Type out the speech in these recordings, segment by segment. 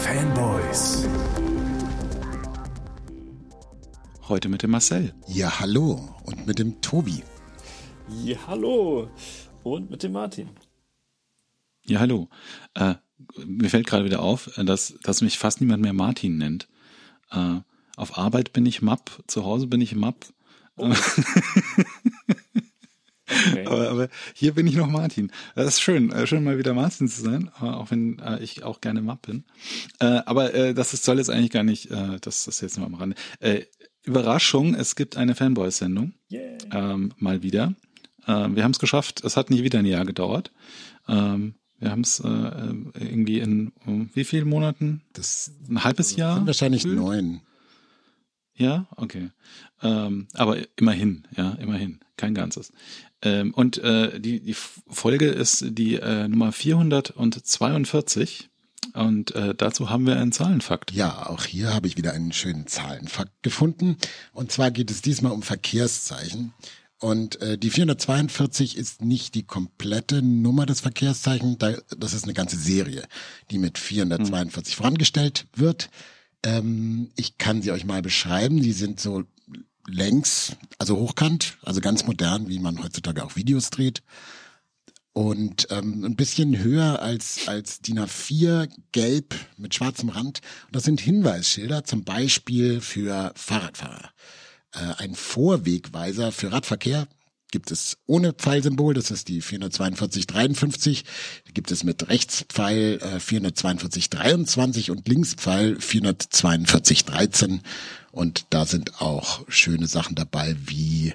Fanboys. Heute mit dem Marcel. Ja, hallo. Und mit dem Tobi. Ja, hallo. Und mit dem Martin. Ja, hallo. Äh, mir fällt gerade wieder auf, äh, dass, dass mich fast niemand mehr Martin nennt. Äh, auf Arbeit bin ich Map, zu Hause bin ich Map. Oh. Okay. Aber, aber hier bin ich noch Martin. Das ist schön, äh, schön mal wieder Martin zu sein, auch wenn äh, ich auch gerne Map bin. Äh, aber äh, das ist, soll jetzt eigentlich gar nicht, äh, das ist jetzt nur am Rande. Äh, Überraschung, es gibt eine Fanboys-Sendung. Yeah. Ähm, mal wieder. Ähm, wir haben es geschafft, es hat nicht wieder ein Jahr gedauert. Ähm, wir haben es äh, irgendwie in wie vielen Monaten? Das ein halbes Jahr? Wahrscheinlich neun. Ja, okay. Ähm, aber immerhin, ja, immerhin, kein ganzes. Ähm, und äh, die, die Folge ist die äh, Nummer 442 und äh, dazu haben wir einen Zahlenfakt. Ja, auch hier habe ich wieder einen schönen Zahlenfakt gefunden. Und zwar geht es diesmal um Verkehrszeichen. Und äh, die 442 ist nicht die komplette Nummer des Verkehrszeichen, das ist eine ganze Serie, die mit 442 hm. vorangestellt wird. Ähm, ich kann sie euch mal beschreiben. Die sind so längs, also hochkant, also ganz modern, wie man heutzutage auch Videos dreht. Und ähm, ein bisschen höher als, als DIN A4, gelb mit schwarzem Rand. Und das sind Hinweisschilder, zum Beispiel für Fahrradfahrer. Äh, ein Vorwegweiser für Radverkehr, gibt es ohne Pfeilsymbol, das ist die 44253. Da gibt es mit Rechtspfeil äh, 44223 und Linkspfeil 44213. Und da sind auch schöne Sachen dabei wie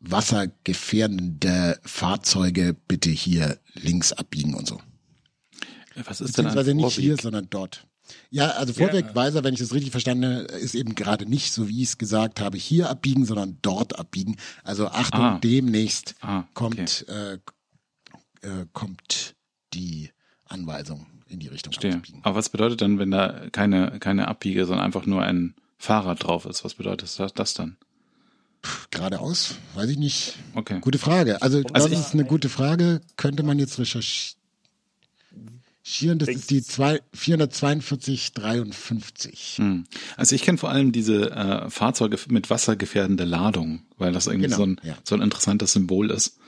wassergefährdende Fahrzeuge bitte hier links abbiegen und so. Was ist denn ein nicht hier, sondern dort. Ja, also Vorwegweiser, ja. wenn ich das richtig verstanden habe, ist eben gerade nicht so, wie ich es gesagt habe, hier abbiegen, sondern dort abbiegen. Also Achtung, ah. demnächst ah, kommt, okay. äh, äh, kommt die Anweisung in die Richtung Stehe. abbiegen. Aber was bedeutet dann, wenn da keine, keine Abbiege, sondern einfach nur ein Fahrrad drauf ist? Was bedeutet das, das dann? Geradeaus? Weiß ich nicht. Okay. Gute Frage. Also, also das ist eine gute Frage. Könnte man jetzt recherchieren Schieren, das ist die 44253. Hm. Also ich kenne vor allem diese äh, Fahrzeuge mit wassergefährdender Ladung, weil das irgendwie genau, so, ein, ja. so ein interessantes Symbol ist.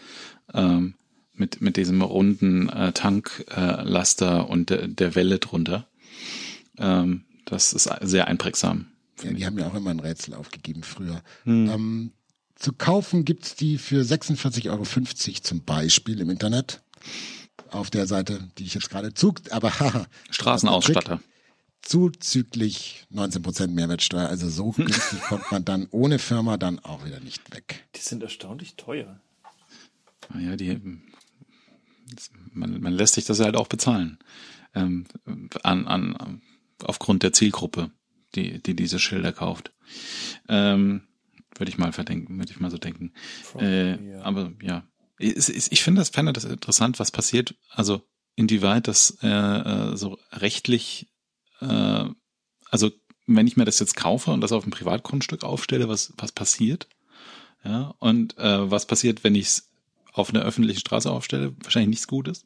Ähm, mit, mit diesem runden äh, Tanklaster äh, und de, der Welle drunter. Ähm, das ist sehr einprägsam. Ja, die haben ja auch immer ein Rätsel aufgegeben früher. Hm. Ähm, zu kaufen gibt's die für 46,50 Euro zum Beispiel im Internet auf der Seite, die ich jetzt gerade zug, aber haha. Straßenausstatter. Zuzüglich 19% Mehrwertsteuer. Also so günstig kommt man dann ohne Firma dann auch wieder nicht weg. Die sind erstaunlich teuer. Naja, die, man, man lässt sich das halt auch bezahlen. Ähm, an, an, aufgrund der Zielgruppe, die, die diese Schilder kauft. Ähm, würde ich mal verdenken, würde ich mal so denken. Äh, aber ja, ich finde das, fände das interessant, was passiert, also inwieweit das äh, äh, so rechtlich, äh, also wenn ich mir das jetzt kaufe und das auf ein Privatgrundstück aufstelle, was, was passiert? Ja, und äh, was passiert, wenn ich es auf einer öffentlichen Straße aufstelle? Wahrscheinlich nichts Gutes.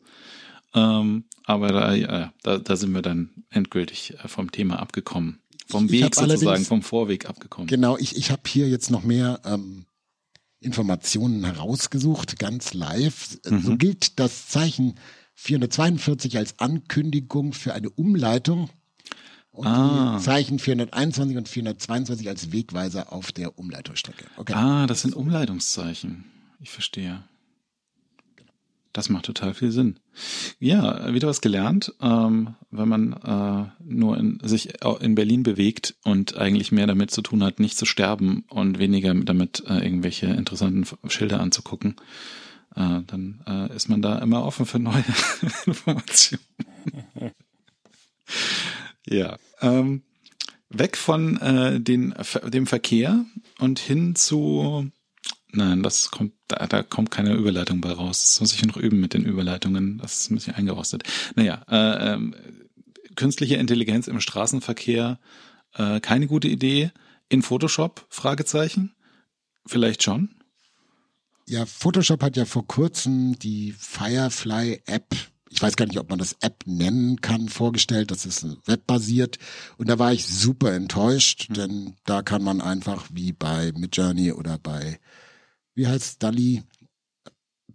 Ähm, aber da, ja, da, da sind wir dann endgültig äh, vom Thema abgekommen. Vom Weg sozusagen, vom Vorweg abgekommen. Genau, ich, ich habe hier jetzt noch mehr ähm, Informationen herausgesucht, ganz live. Mhm. So gilt das Zeichen 442 als Ankündigung für eine Umleitung und ah. die Zeichen 421 und 422 als Wegweiser auf der Umleitungsstrecke. Okay. Ah, das sind Umleitungszeichen. Ich verstehe. Das macht total viel Sinn. Ja, wieder was gelernt, ähm, wenn man äh, nur in, sich in Berlin bewegt und eigentlich mehr damit zu tun hat, nicht zu sterben und weniger damit äh, irgendwelche interessanten Schilder anzugucken, äh, dann äh, ist man da immer offen für neue Informationen. ja. Ähm, weg von äh, den, dem Verkehr und hin zu Nein, das kommt, da, da kommt keine Überleitung bei raus. Das muss ich noch üben mit den Überleitungen. Das ist ein bisschen eingerostet. Naja, äh, äh, künstliche Intelligenz im Straßenverkehr, äh, keine gute Idee. In Photoshop? Fragezeichen. Vielleicht schon. Ja, Photoshop hat ja vor kurzem die Firefly App ich weiß gar nicht, ob man das App nennen kann, vorgestellt. Das ist webbasiert. Und da war ich super enttäuscht, mhm. denn da kann man einfach wie bei Midjourney oder bei, wie heißt Dali,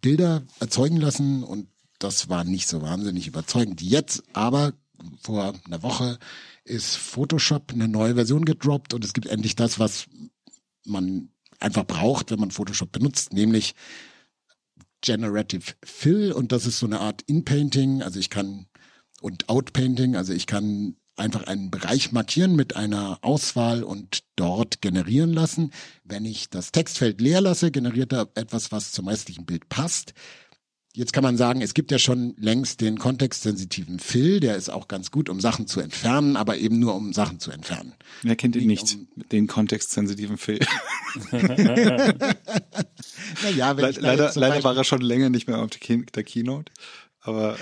Bilder erzeugen lassen und das war nicht so wahnsinnig überzeugend. Jetzt aber vor einer Woche ist Photoshop eine neue Version gedroppt und es gibt endlich das, was man einfach braucht, wenn man Photoshop benutzt, nämlich Generative Fill und das ist so eine Art In-Painting, also ich kann und Out-Painting, also ich kann einfach einen Bereich markieren mit einer Auswahl und dort generieren lassen. Wenn ich das Textfeld leer lasse, generiert er etwas, was zum restlichen Bild passt. Jetzt kann man sagen, es gibt ja schon längst den kontextsensitiven Fill, der ist auch ganz gut, um Sachen zu entfernen, aber eben nur um Sachen zu entfernen. Wer kennt ihn nicht, um den kontextsensitiven Fill? naja, wenn Le leider, leider war er schon länger nicht mehr auf der Keynote. Aber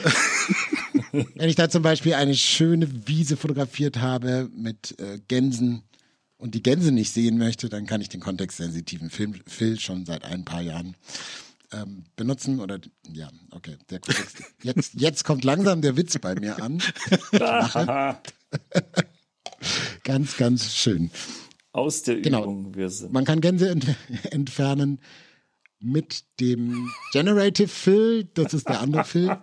wenn ich da zum Beispiel eine schöne Wiese fotografiert habe mit äh, Gänsen und die Gänse nicht sehen möchte, dann kann ich den kontextsensitiven Film, Fill schon seit ein paar Jahren ähm, benutzen oder ja, okay, der Kontext. Jetzt, jetzt kommt langsam der Witz bei mir an. ganz, ganz schön. Aus der genau. Übung wir sind. Man kann Gänse ent entfernen mit dem Generative Fill, das ist der andere Fill.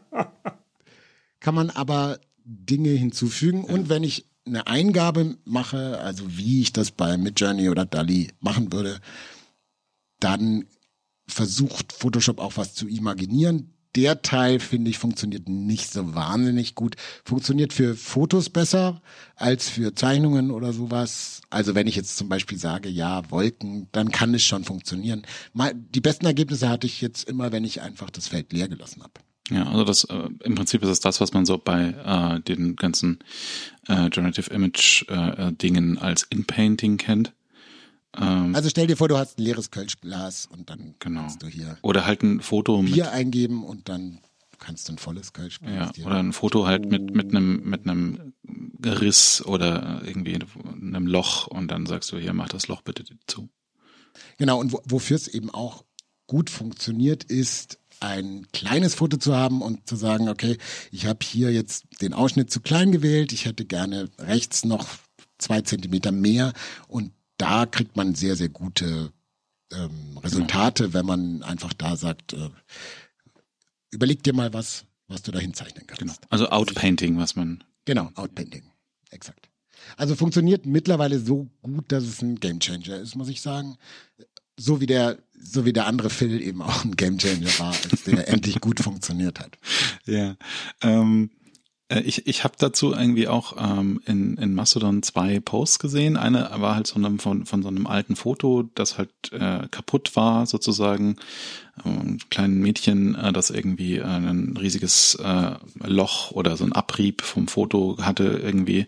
Kann man aber Dinge hinzufügen und wenn ich eine Eingabe mache, also wie ich das bei Midjourney oder DALI machen würde, dann versucht Photoshop auch was zu imaginieren. Der Teil, finde ich, funktioniert nicht so wahnsinnig gut. Funktioniert für Fotos besser als für Zeichnungen oder sowas. Also wenn ich jetzt zum Beispiel sage, ja, Wolken, dann kann es schon funktionieren. Die besten Ergebnisse hatte ich jetzt immer, wenn ich einfach das Feld leer gelassen habe. Ja, also das äh, im Prinzip ist es das, was man so bei äh, den ganzen äh, Generative Image äh, Dingen als In-Painting kennt. Ähm, also stell dir vor, du hast ein leeres Kölschglas und dann genau. kannst du hier oder halt ein Foto Bier mit, eingeben und dann kannst du ein volles Kölschglas. Ja, oder ein Foto halt mit mit einem mit einem Riss oder irgendwie einem Loch und dann sagst du hier mach das Loch bitte zu. Genau und wofür es eben auch gut funktioniert ist ein kleines Foto zu haben und zu sagen, okay, ich habe hier jetzt den Ausschnitt zu klein gewählt, ich hätte gerne rechts noch zwei Zentimeter mehr und da kriegt man sehr, sehr gute ähm, Resultate, wenn man einfach da sagt, äh, überleg dir mal was, was du da hinzeichnen kannst. Genau. Also Outpainting, was man. Genau, Outpainting. Exakt. Also funktioniert mittlerweile so gut, dass es ein Gamechanger ist, muss ich sagen. So wie der, so wie der andere Phil eben auch ein Gamechanger war, als der endlich gut funktioniert hat. Ja. Ähm, äh, ich, ich habe dazu irgendwie auch ähm, in, in Mastodon zwei Posts gesehen. Eine war halt so einem, von, von so einem alten Foto, das halt äh, kaputt war sozusagen. Ein kleines Mädchen, äh, das irgendwie äh, ein riesiges äh, Loch oder so ein Abrieb vom Foto hatte irgendwie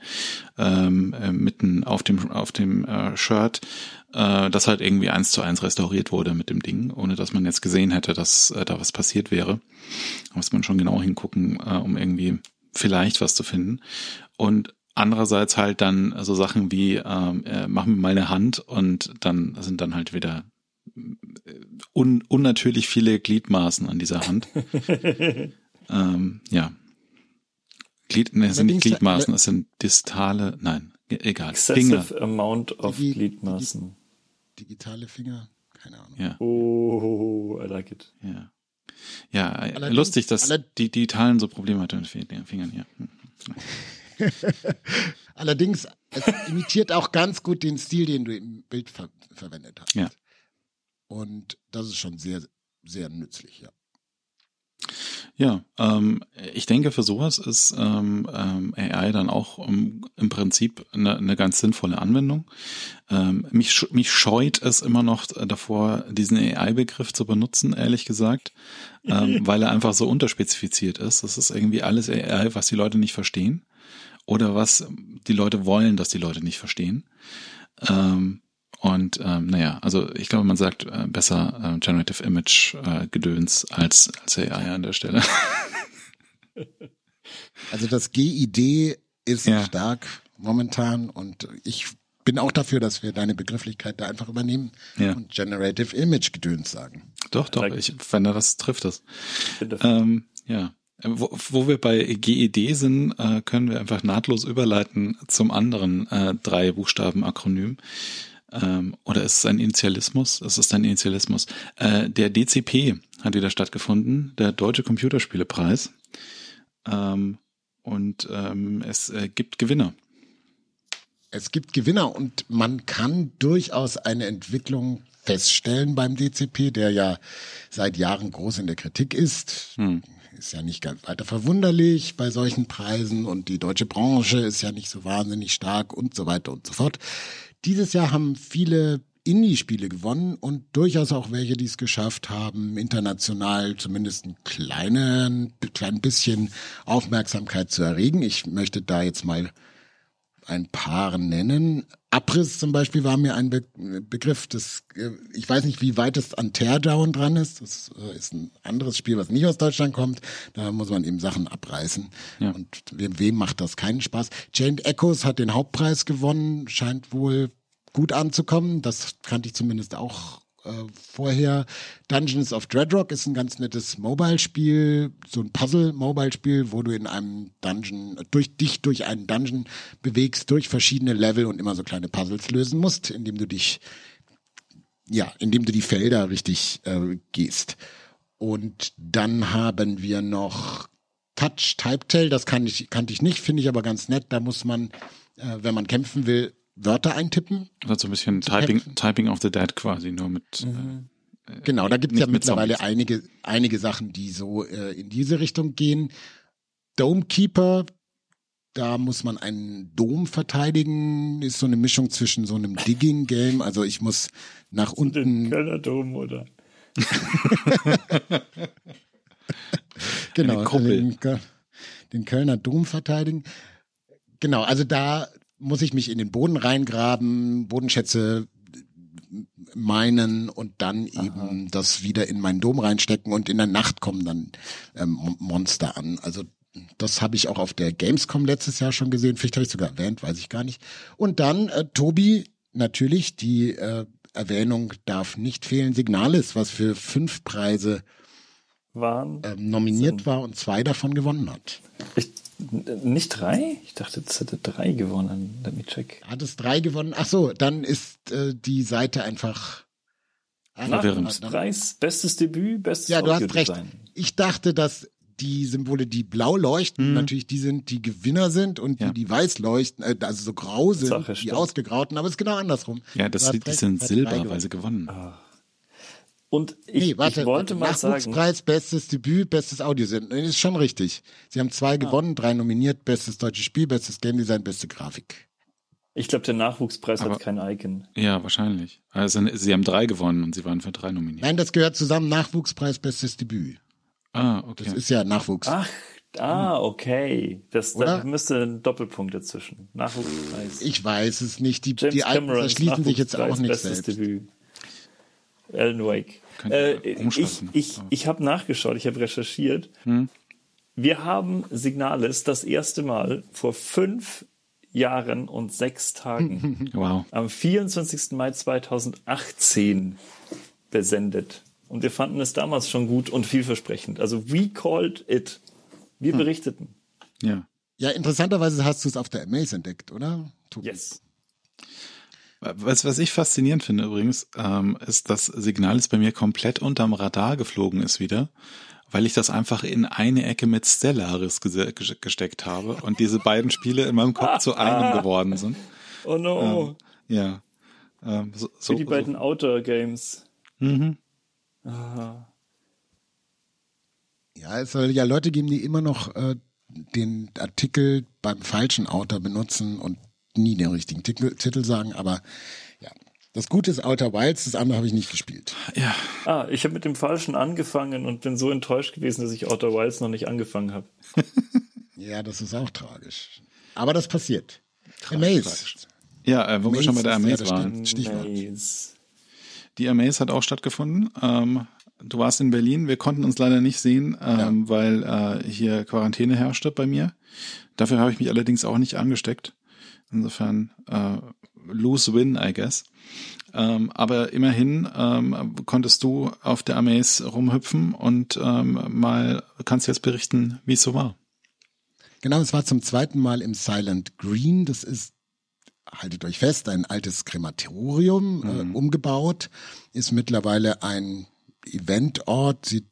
ähm, äh, mitten auf dem auf dem äh, Shirt, äh, das halt irgendwie eins zu eins restauriert wurde mit dem Ding, ohne dass man jetzt gesehen hätte, dass äh, da was passiert wäre. Da muss man schon genau hingucken, äh, um irgendwie vielleicht was zu finden. Und andererseits halt dann so Sachen wie, ähm, äh, mach mir mal eine Hand und dann sind dann halt wieder äh, un unnatürlich viele Gliedmaßen an dieser Hand. ähm, ja. Glied, ne, sind nicht Gliedmaßen, es sind distale, nein, egal. Excessive Finger. amount of Digi Gliedmaßen. Digitale Finger? Keine Ahnung. Ja. Oh, I like it. Ja. Ja, Allerdings, lustig, dass die digitalen so Probleme hat mit den Fingern hier. Hm. Allerdings, es imitiert auch ganz gut den Stil, den du im Bild ver verwendet hast. Ja. Und das ist schon sehr, sehr nützlich, ja. Ja, ähm, ich denke, für sowas ist ähm, ähm, AI dann auch um, im Prinzip eine, eine ganz sinnvolle Anwendung. Ähm, mich, mich scheut es immer noch davor, diesen AI-Begriff zu benutzen, ehrlich gesagt, ähm, weil er einfach so unterspezifiziert ist. Das ist irgendwie alles AI, was die Leute nicht verstehen oder was die Leute wollen, dass die Leute nicht verstehen. Ähm, und ähm, naja, also ich glaube, man sagt äh, besser äh, Generative Image äh, Gedöns als, als AI an der Stelle. also das GID ist ja. stark momentan und ich bin auch dafür, dass wir deine Begrifflichkeit da einfach übernehmen ja. und Generative Image Gedöns sagen. Doch, doch, ich, wenn er das trifft das. Ähm, ja. Wo, wo wir bei GED sind, äh, können wir einfach nahtlos überleiten zum anderen äh, drei Buchstaben-Akronym. Ähm, oder ist es ein Initialismus? Es ist ein Initialismus. Äh, der DCP hat wieder stattgefunden, der Deutsche Computerspielepreis. Ähm, und ähm, es äh, gibt Gewinner. Es gibt Gewinner und man kann durchaus eine Entwicklung feststellen beim DCP, der ja seit Jahren groß in der Kritik ist. Hm. Ist ja nicht ganz weiter verwunderlich bei solchen Preisen und die deutsche Branche ist ja nicht so wahnsinnig stark und so weiter und so fort. Dieses Jahr haben viele Indie-Spiele gewonnen und durchaus auch welche, die es geschafft haben, international zumindest ein kleinen, klein bisschen Aufmerksamkeit zu erregen. Ich möchte da jetzt mal ein paar nennen. Abriss zum Beispiel war mir ein Be Begriff, das, äh, ich weiß nicht, wie weit es an Teardown dran ist. Das äh, ist ein anderes Spiel, was nicht aus Deutschland kommt. Da muss man eben Sachen abreißen. Ja. Und wem, wem macht das keinen Spaß? Chained Echoes hat den Hauptpreis gewonnen, scheint wohl gut anzukommen. Das kannte ich zumindest auch äh, vorher. Dungeons of Dreadrock ist ein ganz nettes Mobile-Spiel, so ein Puzzle-Mobile-Spiel, wo du in einem Dungeon, durch dich durch einen Dungeon bewegst, durch verschiedene Level und immer so kleine Puzzles lösen musst, indem du dich, ja, indem du die Felder richtig äh, gehst. Und dann haben wir noch Touch Type Tale, das kann ich, kannte ich nicht, finde ich aber ganz nett. Da muss man, äh, wenn man kämpfen will, Wörter eintippen. Also so ein bisschen Typing, Typing of the Dead quasi, nur mit. Mhm. Äh, genau, da gibt es ja mittlerweile einige, einige Sachen, die so äh, in diese Richtung gehen. Domekeeper, da muss man einen Dom verteidigen, ist so eine Mischung zwischen so einem Digging-Game, also ich muss nach unten. Den Kölner Dom, oder? genau, den, den Kölner Dom verteidigen. Genau, also da muss ich mich in den Boden reingraben, Bodenschätze meinen und dann Aha. eben das wieder in meinen Dom reinstecken und in der Nacht kommen dann ähm, Monster an. Also das habe ich auch auf der Gamescom letztes Jahr schon gesehen. Vielleicht habe ich sogar erwähnt, weiß ich gar nicht. Und dann äh, Tobi natürlich die äh, Erwähnung darf nicht fehlen. Signalis, was für fünf Preise waren ähm, nominiert sind. war und zwei davon gewonnen hat. Ich nicht drei? Ich dachte, es hätte drei gewonnen. Let me check. Hat es drei gewonnen? Ach so, dann ist äh, die Seite einfach Nachwuchspreis, bestes Debüt, bestes Ja, du hast recht. Ich dachte, dass die Symbole, die blau leuchten, hm. natürlich die sind, die Gewinner sind und ja. die, die weiß leuchten, äh, also so grau sind, Sache, die stimmt. ausgegrauten, aber es ist genau andersrum. Ja, das, die, die sind silber, weil sie gewonnen. Ah. Und ich, nee, warte, ich wollte mal Nachwuchspreis, sagen. bestes Debüt, bestes Audiosinn. Das ist schon richtig. Sie haben zwei ah. gewonnen, drei nominiert, bestes deutsches Spiel, bestes Game Design, beste Grafik. Ich glaube, der Nachwuchspreis Aber, hat kein Icon. Ja, wahrscheinlich. Also sie haben drei gewonnen und sie waren für drei nominiert. Nein, das gehört zusammen. Nachwuchspreis, bestes Debüt. Ah, okay. Das ist ja Nachwuchs. Ach, ah, okay. Das, da müsste ein Doppelpunkt dazwischen. Nachwuchspreis. Ich weiß es nicht. Die, James die Alten verschließen sich jetzt auch nicht selbst. Debüt. Alan Wake. Äh, ich ich, ich habe nachgeschaut, ich habe recherchiert. Hm? Wir haben Signales das erste Mal vor fünf Jahren und sechs Tagen wow. am 24. Mai 2018 besendet. Und wir fanden es damals schon gut und vielversprechend. Also we called it. Wir hm. berichteten. Ja. Ja, interessanterweise hast du es auf der Amaze entdeckt, oder? Yes. Was, was ich faszinierend finde übrigens, ähm, ist, dass Signalis bei mir komplett unterm Radar geflogen ist wieder, weil ich das einfach in eine Ecke mit Stellaris gesteckt habe und diese beiden Spiele in meinem Kopf zu einem geworden sind. Oh no. Ähm, ja. Ähm, so, so, Wie die beiden so. Outdoor-Games. Mhm. Ah. Ja, es soll ja Leute geben, die immer noch äh, den Artikel beim falschen Autor benutzen und nie den richtigen Titel, Titel sagen, aber ja. Das Gute ist Outer Wilds, das andere habe ich nicht gespielt. Ja. Ah, ich habe mit dem Falschen angefangen und bin so enttäuscht gewesen, dass ich Outer Wilds noch nicht angefangen habe. ja, das ist auch tragisch. Aber das passiert. Amaze. Ja, äh, wo Amaze wir schon bei der Amaze waren. Amaze. Die Amaze hat auch stattgefunden. Ähm, du warst in Berlin. Wir konnten uns leider nicht sehen, ähm, ja. weil äh, hier Quarantäne herrschte bei mir. Dafür habe ich mich allerdings auch nicht angesteckt. Insofern äh, lose win, I guess. Ähm, aber immerhin ähm, konntest du auf der Amaze rumhüpfen und ähm, mal kannst jetzt berichten, wie es so war. Genau, es war zum zweiten Mal im Silent Green. Das ist, haltet euch fest, ein altes Krematorium, äh, mhm. äh, umgebaut, ist mittlerweile ein Eventort, sieht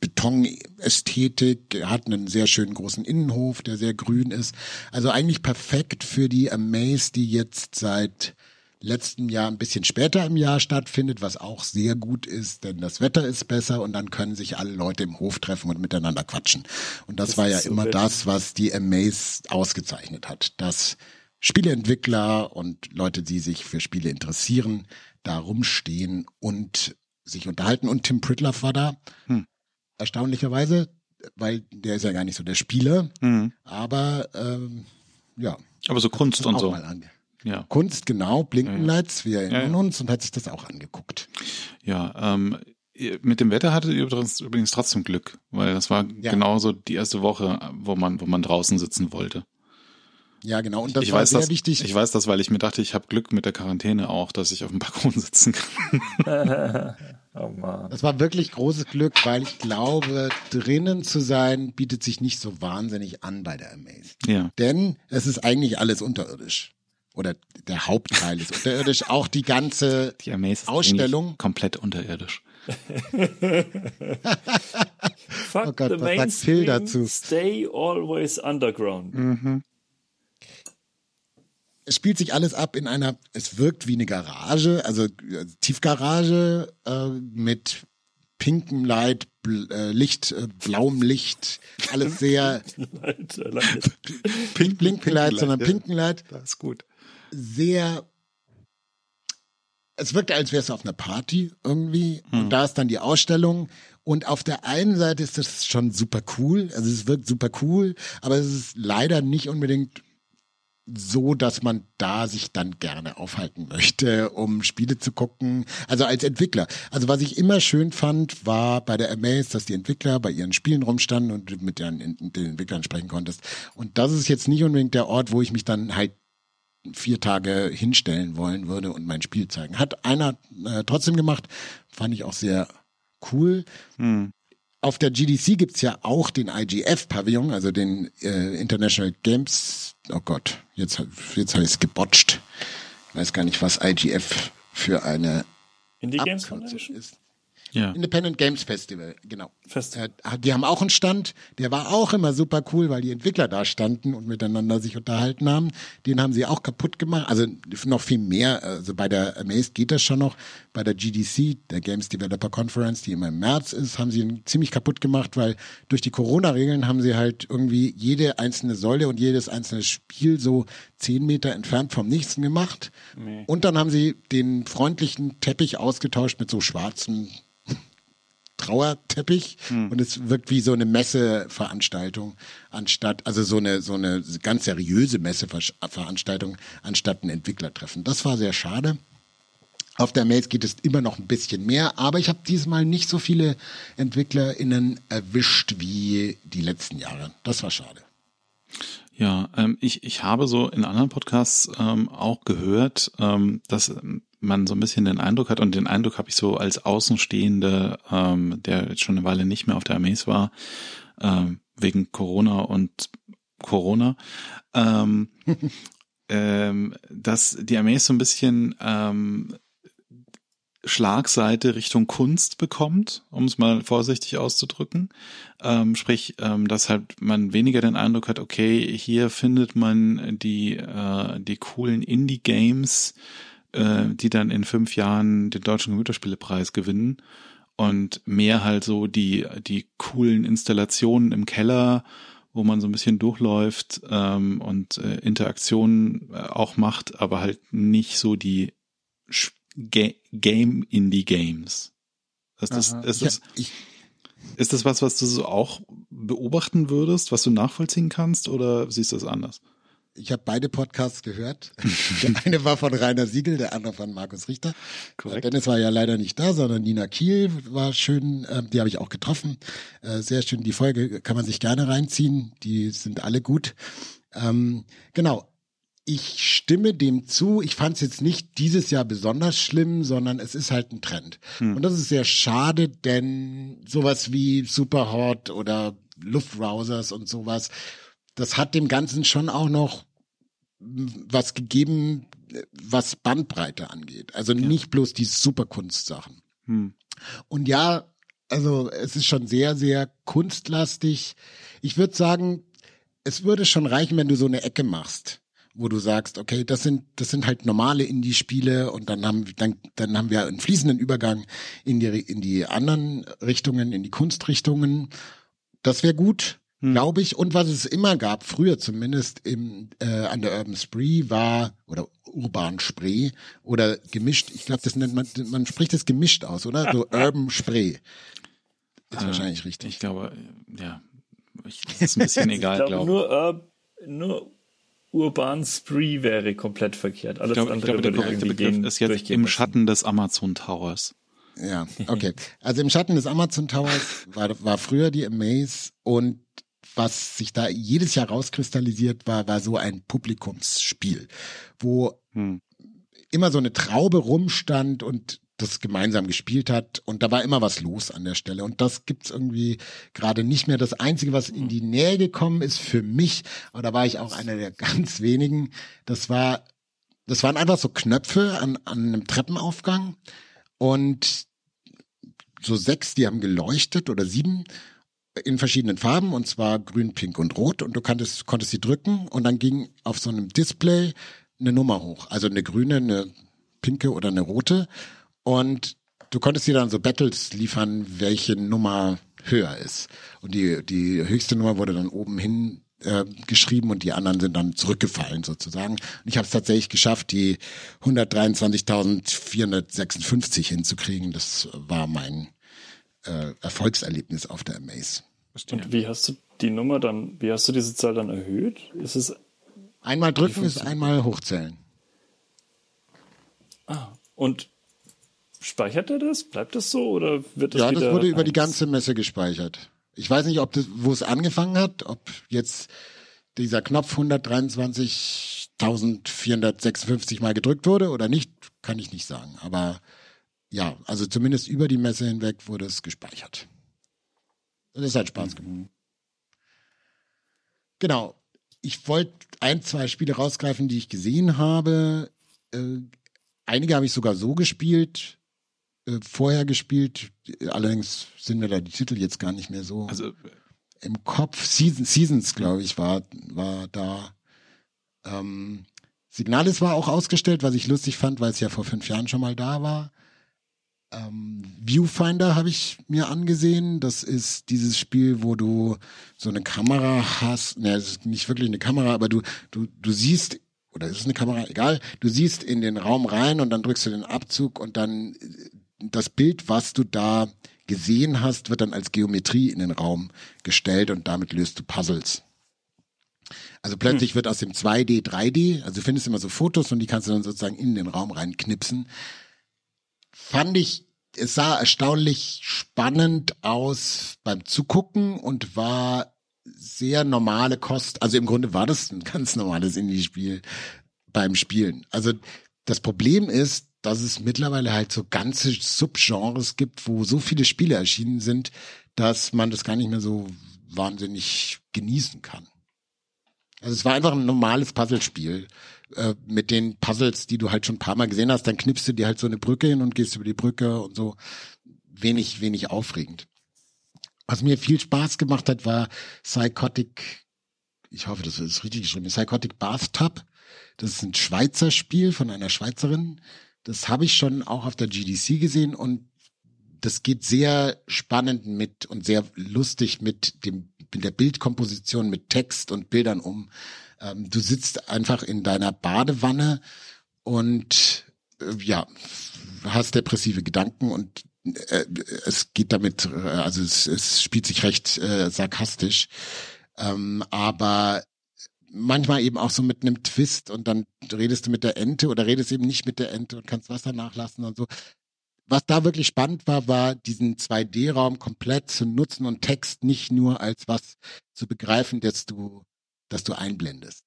Betonästhetik, hat einen sehr schönen großen Innenhof, der sehr grün ist. Also eigentlich perfekt für die Amaze, die jetzt seit letztem Jahr ein bisschen später im Jahr stattfindet, was auch sehr gut ist, denn das Wetter ist besser und dann können sich alle Leute im Hof treffen und miteinander quatschen. Und das, das war ja so immer wichtig. das, was die Amaze ausgezeichnet hat, dass Spieleentwickler und Leute, die sich für Spiele interessieren, da rumstehen und sich unterhalten. Und Tim Pritloff war da, hm. erstaunlicherweise, weil der ist ja gar nicht so der Spieler, hm. aber ähm, ja. Aber so Kunst und so. Ja. Kunst, genau, Blinkenlights, wir erinnern ja, ja. uns und hat sich das auch angeguckt. Ja, ähm, mit dem Wetter hattet ihr übrigens, übrigens trotzdem Glück, weil das war genauso die erste Woche, wo man, wo man draußen sitzen wollte. Ja, genau. Und das ich war weiß sehr das, wichtig. Ich weiß das, weil ich mir dachte, ich habe Glück mit der Quarantäne auch, dass ich auf dem Balkon sitzen kann. oh Mann. Das war wirklich großes Glück, weil ich glaube, drinnen zu sein bietet sich nicht so wahnsinnig an bei der Amaze. Ja. Denn es ist eigentlich alles unterirdisch oder der Hauptteil ist unterirdisch, auch die ganze die Ausstellung. Komplett unterirdisch. Fuck oh Gott, the was sagt Phil dazu? Stay always underground. Mhm. Es spielt sich alles ab in einer, es wirkt wie eine Garage, also äh, Tiefgarage äh, mit pinkem Light, bl äh, Licht, äh, blauem Licht, alles sehr Light, Light. Pink, Pink Light, sondern ja. pinken Light. Das ist gut sehr es wirkte, als wäre es auf einer Party irgendwie. Hm. Und da ist dann die Ausstellung. Und auf der einen Seite ist das schon super cool. Also es wirkt super cool, aber es ist leider nicht unbedingt so, dass man da sich dann gerne aufhalten möchte, um Spiele zu gucken. Also als Entwickler. Also was ich immer schön fand, war bei der Amaze, dass die Entwickler bei ihren Spielen rumstanden und mit den, den Entwicklern sprechen konntest. Und das ist jetzt nicht unbedingt der Ort, wo ich mich dann halt vier Tage hinstellen wollen würde und mein Spiel zeigen. Hat einer äh, trotzdem gemacht, fand ich auch sehr cool. Hm. Auf der GDC gibt's ja auch den IGF-Pavillon, also den äh, International Games. Oh Gott, jetzt, jetzt habe ich es gebotcht. Ich weiß gar nicht, was IGF für eine Indie Games Convention ist. Ja. Independent Games Festival, genau. Festival. Äh, die haben auch einen Stand, der war auch immer super cool, weil die Entwickler da standen und miteinander sich unterhalten haben. Den haben sie auch kaputt gemacht. Also noch viel mehr. Also bei der Amaze geht das schon noch. Bei der GDC, der Games Developer Conference, die immer im März ist, haben sie ihn ziemlich kaputt gemacht, weil durch die Corona-Regeln haben sie halt irgendwie jede einzelne Säule und jedes einzelne Spiel so zehn Meter entfernt vom nächsten gemacht. Nee. Und dann haben sie den freundlichen Teppich ausgetauscht mit so schwarzen Trauerteppich hm. und es wirkt wie so eine Messeveranstaltung anstatt, also so eine, so eine ganz seriöse Messeveranstaltung anstatt ein Entwicklertreffen. Das war sehr schade. Auf der Mails geht es immer noch ein bisschen mehr, aber ich habe diesmal nicht so viele EntwicklerInnen erwischt wie die letzten Jahre. Das war schade. Ja, ähm, ich, ich habe so in anderen Podcasts ähm, auch gehört, ähm, dass man so ein bisschen den Eindruck hat, und den Eindruck habe ich so als Außenstehende, ähm, der jetzt schon eine Weile nicht mehr auf der Armee war, ähm, wegen Corona und Corona, ähm, ähm, dass die Armee so ein bisschen ähm, Schlagseite Richtung Kunst bekommt, um es mal vorsichtig auszudrücken. Ähm, sprich, ähm, dass halt man weniger den Eindruck hat, okay, hier findet man die, äh, die coolen Indie-Games, äh, die dann in fünf Jahren den deutschen Computerspielepreis gewinnen und mehr halt so die, die coolen Installationen im Keller, wo man so ein bisschen durchläuft ähm, und äh, Interaktionen äh, auch macht, aber halt nicht so die Ga Game Indie Games. Ist das, ist das, ja, ist das was, was du so auch beobachten würdest, was du nachvollziehen kannst, oder siehst du das anders? Ich habe beide Podcasts gehört. der eine war von Rainer Siegel, der andere von Markus Richter. Korrekt. Dennis war ja leider nicht da, sondern Nina Kiel war schön, äh, die habe ich auch getroffen. Äh, sehr schön, die Folge kann man sich gerne reinziehen, die sind alle gut. Ähm, genau. Ich stimme dem zu. Ich fand es jetzt nicht dieses Jahr besonders schlimm, sondern es ist halt ein Trend. Hm. Und das ist sehr schade, denn sowas wie Superhot oder Luftrousers und sowas, das hat dem Ganzen schon auch noch was gegeben, was Bandbreite angeht. Also ja. nicht bloß die Superkunstsachen. Hm. Und ja, also es ist schon sehr, sehr kunstlastig. Ich würde sagen, es würde schon reichen, wenn du so eine Ecke machst wo du sagst, okay, das sind das sind halt normale Indie-Spiele und dann haben dann dann haben wir einen fließenden Übergang in die in die anderen Richtungen, in die Kunstrichtungen. Das wäre gut, hm. glaube ich. Und was es immer gab, früher zumindest im äh, an der Urban Spree war oder Urban Spree oder gemischt. Ich glaube, das nennt man man spricht das gemischt aus, oder? So Urban Spree. Ist äh, wahrscheinlich richtig. Ich glaube, ja, ich, das ist ein bisschen egal, glaube glaub. Nur, uh, nur Urban Spree wäre komplett verkehrt. Alles ich glaube, andere ich glaube, der korrekte Begriff ist jetzt im Schatten des Amazon Towers. Ja, okay. Also im Schatten des Amazon Towers war, war früher die Amaze und was sich da jedes Jahr rauskristallisiert war, war so ein Publikumsspiel, wo hm. immer so eine Traube rumstand und das gemeinsam gespielt hat. Und da war immer was los an der Stelle. Und das gibt's irgendwie gerade nicht mehr. Das einzige, was in die Nähe gekommen ist für mich, aber da war ich auch einer der ganz wenigen, das war das waren einfach so Knöpfe an, an einem Treppenaufgang. Und so sechs, die haben geleuchtet oder sieben in verschiedenen Farben. Und zwar grün, pink und rot. Und du konntest konntest sie drücken. Und dann ging auf so einem Display eine Nummer hoch, also eine grüne, eine pinke oder eine rote und du konntest dir dann so Battles liefern, welche Nummer höher ist. Und die, die höchste Nummer wurde dann oben hin äh, geschrieben und die anderen sind dann zurückgefallen sozusagen. Und ich habe es tatsächlich geschafft, die 123.456 hinzukriegen. Das war mein äh, Erfolgserlebnis auf der Amaze. Und wie hast du die Nummer dann, wie hast du diese Zahl dann erhöht? Ist es einmal drücken ist einmal hochzählen. Ah, und Speichert er das? Bleibt das so oder wird das Ja, das wurde über die ganze Messe gespeichert. Ich weiß nicht, ob das, wo es angefangen hat, ob jetzt dieser Knopf 123.456 mal gedrückt wurde oder nicht, kann ich nicht sagen. Aber ja, also zumindest über die Messe hinweg wurde es gespeichert. Das ist halt Spaß gemacht. Mhm. Genau. Ich wollte ein, zwei Spiele rausgreifen, die ich gesehen habe. Äh, einige habe ich sogar so gespielt, äh, vorher gespielt. Allerdings sind mir da die Titel jetzt gar nicht mehr so also, im Kopf. Season, Seasons, glaube ich, war, war da. Ähm, Signalis war auch ausgestellt, was ich lustig fand, weil es ja vor fünf Jahren schon mal da war. Ähm, Viewfinder habe ich mir angesehen. Das ist dieses Spiel, wo du so eine Kamera hast. Ne, es ist nicht wirklich eine Kamera, aber du, du, du siehst oder ist es eine Kamera? Egal. Du siehst in den Raum rein und dann drückst du den Abzug und dann das Bild, was du da gesehen hast, wird dann als Geometrie in den Raum gestellt und damit löst du Puzzles. Also plötzlich hm. wird aus dem 2D 3D, also du findest immer so Fotos und die kannst du dann sozusagen in den Raum reinknipsen. Fand ich, es sah erstaunlich spannend aus beim Zugucken und war sehr normale Kost. Also im Grunde war das ein ganz normales Indie-Spiel beim Spielen. Also das Problem ist, dass es mittlerweile halt so ganze Subgenres gibt, wo so viele Spiele erschienen sind, dass man das gar nicht mehr so wahnsinnig genießen kann. Also es war einfach ein normales Puzzlespiel äh, mit den Puzzles, die du halt schon ein paar Mal gesehen hast. Dann knippst du dir halt so eine Brücke hin und gehst über die Brücke und so. Wenig, wenig aufregend. Was mir viel Spaß gemacht hat, war Psychotic, ich hoffe, das ist richtig geschrieben, Psychotic Bathtub. Das ist ein Schweizer Spiel von einer Schweizerin, das habe ich schon auch auf der GDC gesehen und das geht sehr spannend mit und sehr lustig mit dem mit der Bildkomposition, mit Text und Bildern um. Ähm, du sitzt einfach in deiner Badewanne und äh, ja, hast depressive Gedanken und äh, es geht damit, äh, also es, es spielt sich recht äh, sarkastisch. Ähm, aber manchmal eben auch so mit einem Twist und dann redest du mit der Ente oder redest eben nicht mit der Ente und kannst Wasser nachlassen und so. Was da wirklich spannend war, war diesen 2D-Raum komplett zu nutzen und Text nicht nur als was zu begreifen, dass du, dass du einblendest.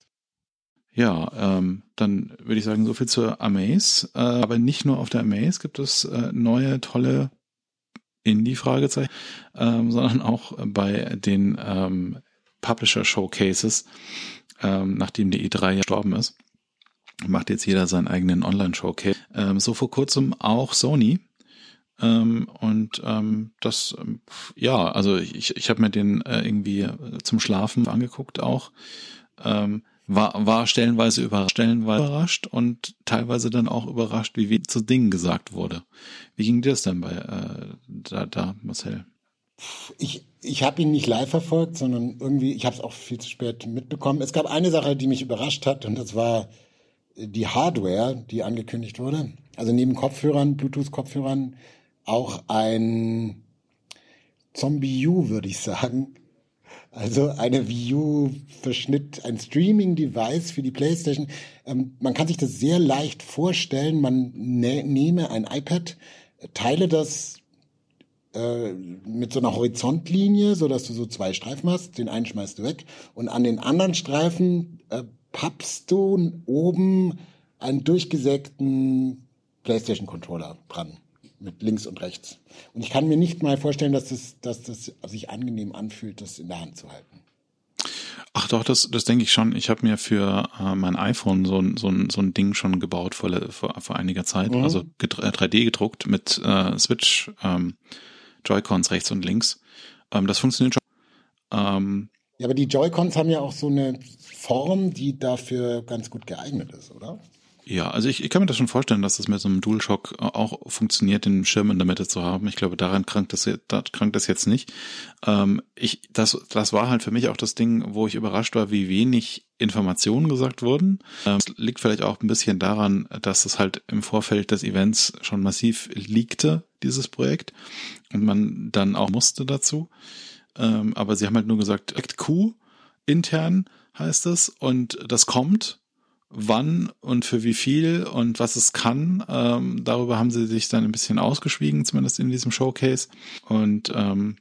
Ja, ähm, dann würde ich sagen, so viel zur Amaze. Äh, aber nicht nur auf der Amaze gibt es äh, neue, tolle Indie-Fragezeichen, ähm, sondern auch bei den ähm, Publisher-Showcases, ähm, nachdem die E3 gestorben ist. Macht jetzt jeder seinen eigenen Online-Showcase. Ähm, so vor kurzem auch Sony. Ähm, und ähm, das, ähm, ja, also ich, ich habe mir den äh, irgendwie zum Schlafen angeguckt auch. Ähm, war, war stellenweise überrascht, stellenweise überrascht und teilweise dann auch überrascht, wie wenig zu Dingen gesagt wurde. Wie ging dir das denn bei äh, da, da, Marcel? Ich, ich habe ihn nicht live verfolgt, sondern irgendwie, ich habe es auch viel zu spät mitbekommen. Es gab eine Sache, die mich überrascht hat, und das war die Hardware, die angekündigt wurde. Also neben Kopfhörern, Bluetooth-Kopfhörern, auch ein Zombie U, würde ich sagen, also eine Wii U Verschnitt, ein Streaming-Device für die PlayStation. Ähm, man kann sich das sehr leicht vorstellen. Man ne nehme ein iPad, teile das äh, mit so einer Horizontlinie, so dass du so zwei Streifen hast. Den einen schmeißt du weg und an den anderen Streifen äh, pappst du oben einen durchgesägten PlayStation Controller dran mit links und rechts. Und ich kann mir nicht mal vorstellen, dass das, dass das sich angenehm anfühlt, das in der Hand zu halten. Ach doch, das, das denke ich schon. Ich habe mir für äh, mein iPhone so, ein so, ein so ein Ding schon gebaut vor, vor, vor einiger Zeit. Mhm. Also 3D äh, gedruckt mit äh, Switch, ähm, Joy-Cons rechts und links. Ähm, das funktioniert schon. Ähm, ja, aber die Joy-Cons haben ja auch so eine Form, die dafür ganz gut geeignet ist, oder? Ja, also ich, ich kann mir das schon vorstellen, dass das mit so einem DualShock auch funktioniert, den Schirm in der Mitte zu haben. Ich glaube, daran krankt das, da krankt das jetzt nicht. Ähm, ich, das, das war halt für mich auch das Ding, wo ich überrascht war, wie wenig Informationen gesagt wurden. Ähm, liegt vielleicht auch ein bisschen daran, dass es halt im Vorfeld des Events schon massiv liegte, dieses Projekt, und man dann auch musste dazu. Ähm, aber sie haben halt nur gesagt, Act Q intern heißt es und das kommt wann und für wie viel und was es kann. Ähm, darüber haben sie sich dann ein bisschen ausgeschwiegen, zumindest in diesem Showcase. Und ähm,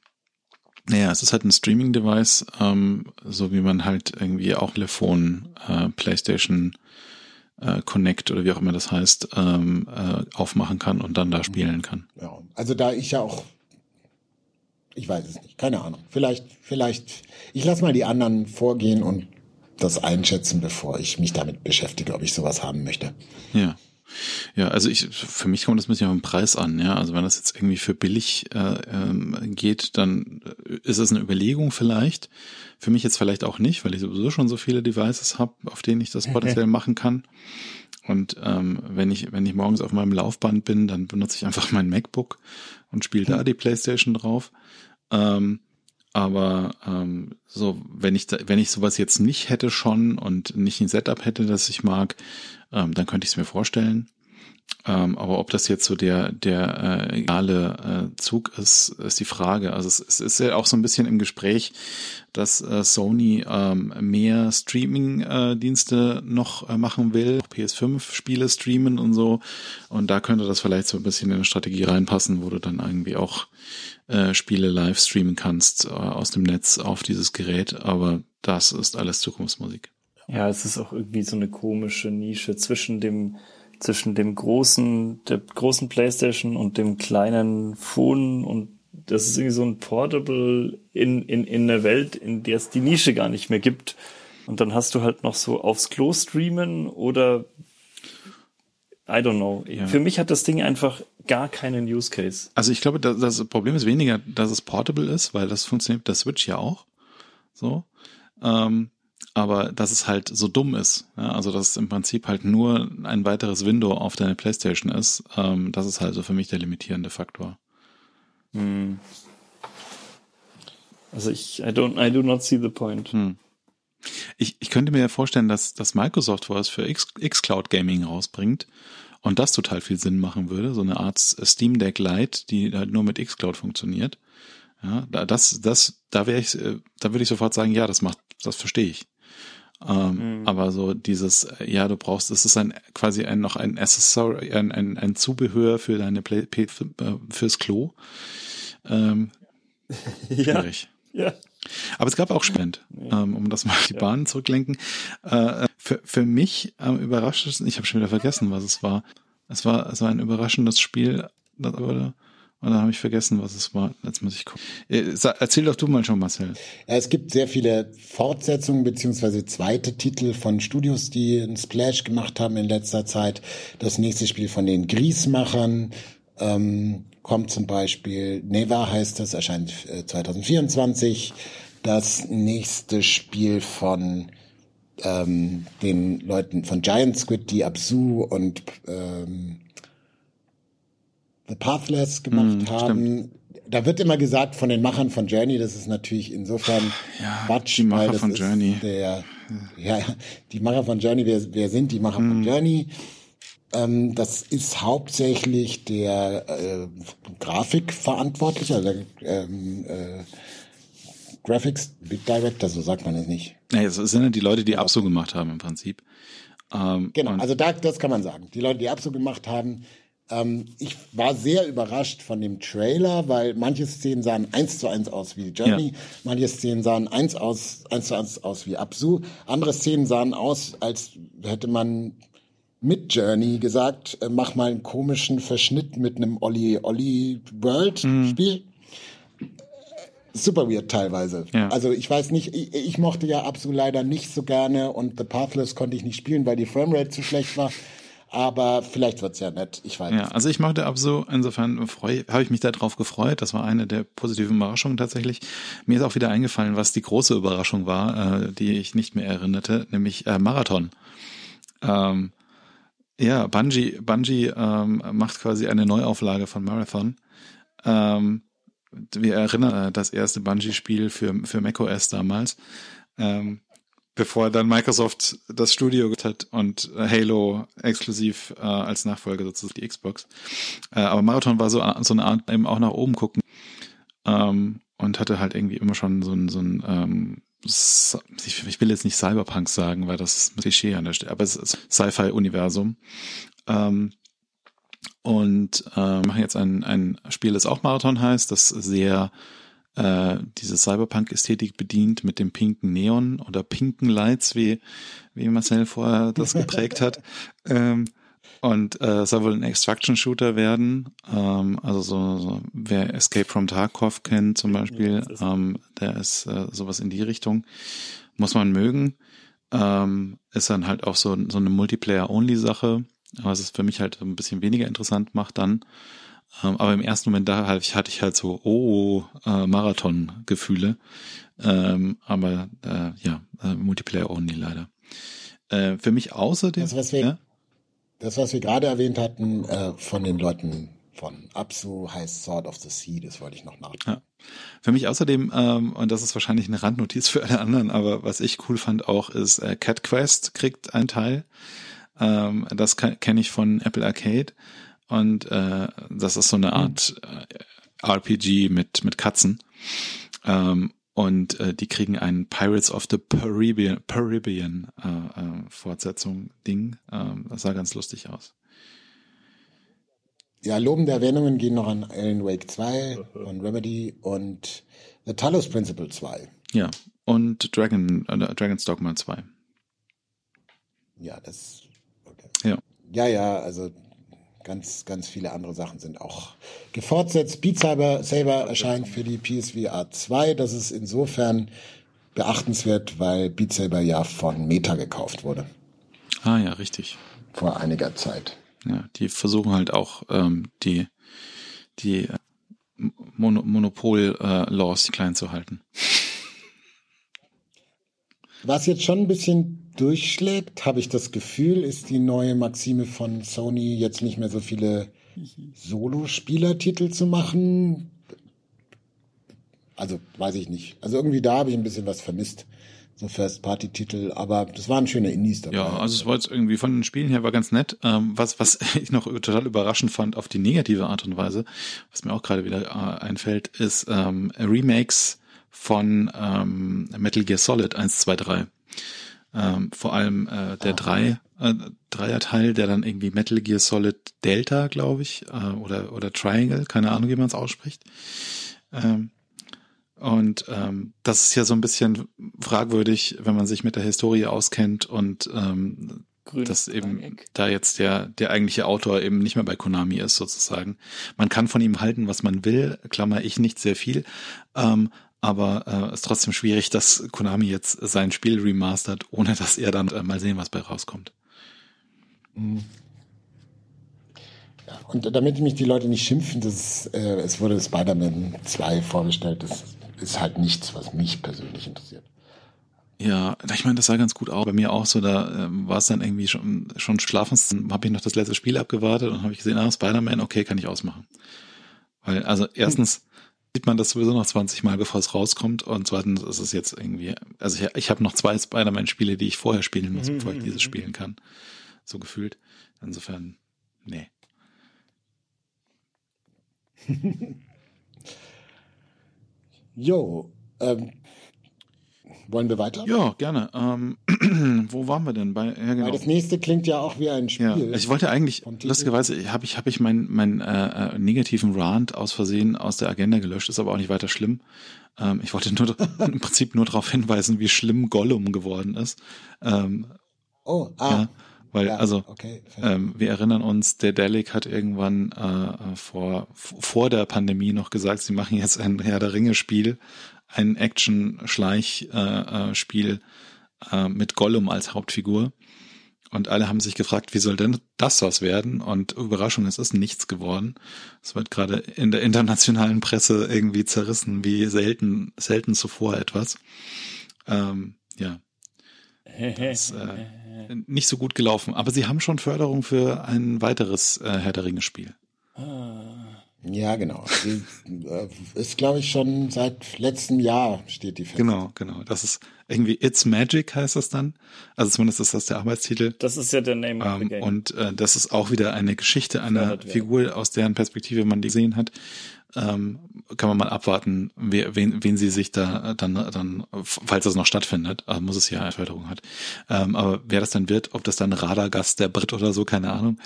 naja, es ist halt ein Streaming-Device, ähm, so wie man halt irgendwie auch Telefon, äh, PlayStation äh, Connect oder wie auch immer das heißt, ähm, äh, aufmachen kann und dann da spielen kann. Ja, also da ich ja auch ich weiß es nicht, keine Ahnung. Vielleicht, vielleicht, ich lasse mal die anderen vorgehen und das einschätzen, bevor ich mich damit beschäftige, ob ich sowas haben möchte. Ja. Ja, also ich, für mich kommt das ein bisschen auf den Preis an, ja. Also wenn das jetzt irgendwie für billig äh, ähm, geht, dann ist es eine Überlegung vielleicht. Für mich jetzt vielleicht auch nicht, weil ich sowieso schon so viele Devices habe, auf denen ich das potenziell machen kann. Und ähm, wenn ich, wenn ich morgens auf meinem Laufband bin, dann benutze ich einfach mein MacBook und spiele da hm. die Playstation drauf. Ähm, aber ähm, so, wenn ich da, wenn ich sowas jetzt nicht hätte schon und nicht ein Setup hätte, das ich mag, ähm, dann könnte ich es mir vorstellen. Ähm, aber ob das jetzt so der der äh, egale äh, Zug ist, ist die Frage. Also es, es ist ja auch so ein bisschen im Gespräch, dass äh, Sony ähm, mehr Streaming-Dienste äh, noch äh, machen will, PS5-Spiele streamen und so. Und da könnte das vielleicht so ein bisschen in eine Strategie reinpassen, wo du dann irgendwie auch äh, Spiele live streamen kannst äh, aus dem Netz auf dieses Gerät, aber das ist alles Zukunftsmusik. Ja, es ist auch irgendwie so eine komische Nische zwischen dem zwischen dem großen der großen PlayStation und dem kleinen Phone und das ist irgendwie so ein Portable in in in der Welt, in der es die Nische gar nicht mehr gibt. Und dann hast du halt noch so aufs Klo streamen oder I don't know. Ja. Für mich hat das Ding einfach gar keinen Use Case. Also ich glaube, das, das Problem ist weniger, dass es portable ist, weil das funktioniert mit der Switch ja auch. So. Ähm, aber dass es halt so dumm ist. Ja? Also dass es im Prinzip halt nur ein weiteres Window auf deine Playstation ist. Ähm, das ist halt so für mich der limitierende Faktor. Hm. Also ich, I don't, I do not see the point. Hm. Ich, ich könnte mir ja vorstellen, dass, dass Microsoft was für X, Xcloud Gaming rausbringt und das total viel Sinn machen würde, so eine Art Steam Deck Lite, die halt nur mit Xcloud funktioniert. Ja, das, das, da wäre ich, äh, da würde ich sofort sagen, ja, das macht, das verstehe ich. Ähm, mhm. Aber so dieses, äh, ja, du brauchst, es ist ein quasi ein noch ein Accessory, ein, ein, ein Zubehör für deine Play, Play, äh, fürs Klo. Ähm, schwierig. ja. ja. Aber es gab auch Spend, ähm, um das mal auf die ja. Bahn zurücklenken. Äh, für, für mich am überraschendsten, ich habe schon wieder vergessen, was es war. Es war, es war ein überraschendes Spiel, das wurde und dann habe ich vergessen, was es war. Jetzt muss ich gucken. Äh, erzähl doch du mal schon, Marcel. Es gibt sehr viele Fortsetzungen beziehungsweise zweite Titel von Studios, die einen Splash gemacht haben in letzter Zeit. Das nächste Spiel von den Griesmachern ähm, kommt zum Beispiel. Neva heißt das, erscheint 2024. Äh, das nächste Spiel von ähm, den Leuten von Giant Squid, die Absu und ähm, The Pathless gemacht mm, haben. Stimmt. Da wird immer gesagt von den Machern von Journey, das ist natürlich insofern ja, Quatsch, die Macher von Journey. Der, ja, die Macher von Journey, wer, wer sind die Macher mm. von Journey? Ähm, das ist hauptsächlich der äh, Grafikverantwortliche, also der ähm, äh, Graphics Director, so sagt man es nicht. Naja, das sind ja die Leute, die Abso gemacht haben im Prinzip. Ähm, genau, also da, das kann man sagen. Die Leute, die Abso gemacht haben, ähm, ich war sehr überrascht von dem Trailer, weil manche Szenen sahen eins zu eins aus wie Journey, ja. manche Szenen sahen eins, aus, eins zu eins aus wie Absu, andere Szenen sahen aus, als hätte man mit Journey gesagt, äh, mach mal einen komischen Verschnitt mit einem Olli Olli World mhm. Spiel. Super weird teilweise. Ja. Also ich weiß nicht, ich, ich mochte ja Absu leider nicht so gerne und The Pathless konnte ich nicht spielen, weil die Framerate zu schlecht war aber vielleicht wird's ja nett. Ich weiß. Ja, also ich mochte Abso. Insofern habe ich mich darauf gefreut. Das war eine der positiven Überraschungen tatsächlich. Mir ist auch wieder eingefallen, was die große Überraschung war, äh, die ich nicht mehr erinnerte, nämlich äh, Marathon. Ähm, ja, Bungie, Bungie ähm, macht quasi eine Neuauflage von Marathon. Ähm, wir erinnern äh, das erste Bungie-Spiel für, für macOS damals. Ähm, bevor dann Microsoft das Studio hat und Halo exklusiv äh, als Nachfolger sozusagen die Xbox. Äh, aber Marathon war so, so eine Art eben auch nach oben gucken ähm, und hatte halt irgendwie immer schon so ein, so ein ähm, ich, will jetzt nicht Cyberpunk sagen, weil das ist Klischee an der Stelle, aber es ist Sci-Fi-Universum. Ähm, und äh, machen jetzt ein, ein Spiel, das auch Marathon heißt, das sehr äh, diese Cyberpunk-Ästhetik bedient mit dem pinken Neon oder pinken Lights, wie, wie Marcel vorher das geprägt hat. Ähm, und äh, soll wohl ein Extraction-Shooter werden. Ähm, also so, so, wer Escape from Tarkov kennt zum Beispiel, ähm, der ist äh, sowas in die Richtung. Muss man mögen. Ähm, ist dann halt auch so, so eine Multiplayer-Only-Sache, was es für mich halt ein bisschen weniger interessant macht dann. Ähm, aber im ersten Moment da hatte ich, hatte ich halt so, oh, äh, Marathon-Gefühle. Ähm, aber äh, ja, äh, Multiplayer only leider. Äh, für mich außerdem. Das, was wir, ja? das, was wir gerade erwähnt hatten, äh, von den Leuten von Absu heißt Sword of the Sea, das wollte ich noch nachdenken. Ja. Für mich außerdem, ähm, und das ist wahrscheinlich eine Randnotiz für alle anderen, aber was ich cool fand auch, ist äh, Cat Quest kriegt einen Teil. Ähm, das kenne ich von Apple Arcade. Und äh, das ist so eine Art äh, RPG mit, mit Katzen. Ähm, und äh, die kriegen ein Pirates of the Caribbean, Caribbean äh, äh, Fortsetzung Ding. Ähm, das sah ganz lustig aus. Ja, lobende Erwähnungen gehen noch an Alan Wake 2 von Remedy und The Talos Principle 2. Ja, und Dragon, äh, Dragon's Dogma 2. Ja, das. Okay. Ja. Ja, ja, also ganz, ganz viele andere Sachen sind auch gefortsetzt. Beat Saber, Saber erscheint für die PSVR 2. Das ist insofern beachtenswert, weil Beat Saber ja von Meta gekauft wurde. Ah ja, richtig. Vor einiger Zeit. Ja, die versuchen halt auch ähm, die, die äh, Mon Monopol-Laws äh, klein zu halten. Was jetzt schon ein bisschen durchschlägt, habe ich das Gefühl, ist die neue Maxime von Sony jetzt nicht mehr so viele Solo-Spielertitel zu machen. Also weiß ich nicht. Also irgendwie da habe ich ein bisschen was vermisst. So First-Party-Titel, aber das waren schöne Indies dabei. Ja, also es war jetzt irgendwie von den Spielen her war ganz nett. Ähm, was, was ich noch total überraschend fand auf die negative Art und Weise, was mir auch gerade wieder äh, einfällt, ist ähm, Remakes von ähm, Metal Gear Solid 1, 2, 3. Ähm, vor allem äh, der drei, äh, Dreier-Teil, der dann irgendwie Metal Gear Solid Delta, glaube ich, äh, oder, oder Triangle, keine Ahnung, wie man es ausspricht. Ähm, und ähm, das ist ja so ein bisschen fragwürdig, wenn man sich mit der Historie auskennt und ähm, dass eben da jetzt der, der eigentliche Autor eben nicht mehr bei Konami ist, sozusagen. Man kann von ihm halten, was man will, klammer ich nicht sehr viel, ähm, aber äh, ist trotzdem schwierig, dass Konami jetzt sein Spiel remastert, ohne dass er dann äh, mal sehen, was bei rauskommt. Mhm. Und damit mich die Leute nicht schimpfen, das, äh, es wurde Spider-Man 2 vorgestellt, das ist halt nichts, was mich persönlich interessiert. Ja, ich meine, das sah ganz gut aus. Bei mir auch so, da äh, war es dann irgendwie schon, schon schlafens. Dann habe ich noch das letzte Spiel abgewartet und habe ich gesehen, ah, Spider-Man, okay, kann ich ausmachen. Weil, also erstens hm. Sieht man das sowieso noch 20 Mal, bevor es rauskommt. Und zweitens ist es jetzt irgendwie, also ich, ich habe noch zwei Spider-Man-Spiele, die ich vorher spielen muss, bevor ich dieses spielen kann. So gefühlt. Insofern, nee. jo, ähm, wollen wir weiter? Ja, gerne. Ähm, wo waren wir denn? Bei, ja, genau. Weil das nächste klingt ja auch wie ein Spiel. Ja, ich wollte eigentlich, lustigerweise habe ich, hab ich meinen mein, äh, äh, negativen Rant aus Versehen aus der Agenda gelöscht, ist aber auch nicht weiter schlimm. Ähm, ich wollte nur im Prinzip nur darauf hinweisen, wie schlimm Gollum geworden ist. Ähm, oh, ah. Ja, weil, ja, also, okay, ähm, wir erinnern uns, der Delic hat irgendwann äh, vor, vor der Pandemie noch gesagt, sie machen jetzt ein Herr der Ringe-Spiel ein Action-Schleich-Spiel äh, äh, mit Gollum als Hauptfigur. Und alle haben sich gefragt, wie soll denn das was werden? Und Überraschung, es ist nichts geworden. Es wird gerade in der internationalen Presse irgendwie zerrissen, wie selten, selten zuvor etwas. Ähm, ja. Das, äh, nicht so gut gelaufen. Aber sie haben schon Förderung für ein weiteres äh, Herr der Ringe Spiel. Ah. Ja, genau. Die, äh, ist, glaube ich, schon seit letztem Jahr steht die fest. Genau, genau. Das ist irgendwie It's Magic heißt das dann. Also zumindest ist das der Arbeitstitel. Das ist ja der Name of the ähm, game. Und äh, das ist auch wieder eine Geschichte einer Figur, aus deren Perspektive man die gesehen hat. Ähm, kann man mal abwarten, wer, wen, wen sie sich da dann, dann, falls das noch stattfindet, also muss es ja eine Förderung hat. Ähm, aber wer das dann wird, ob das dann Radargast der Brit oder so, keine Ahnung.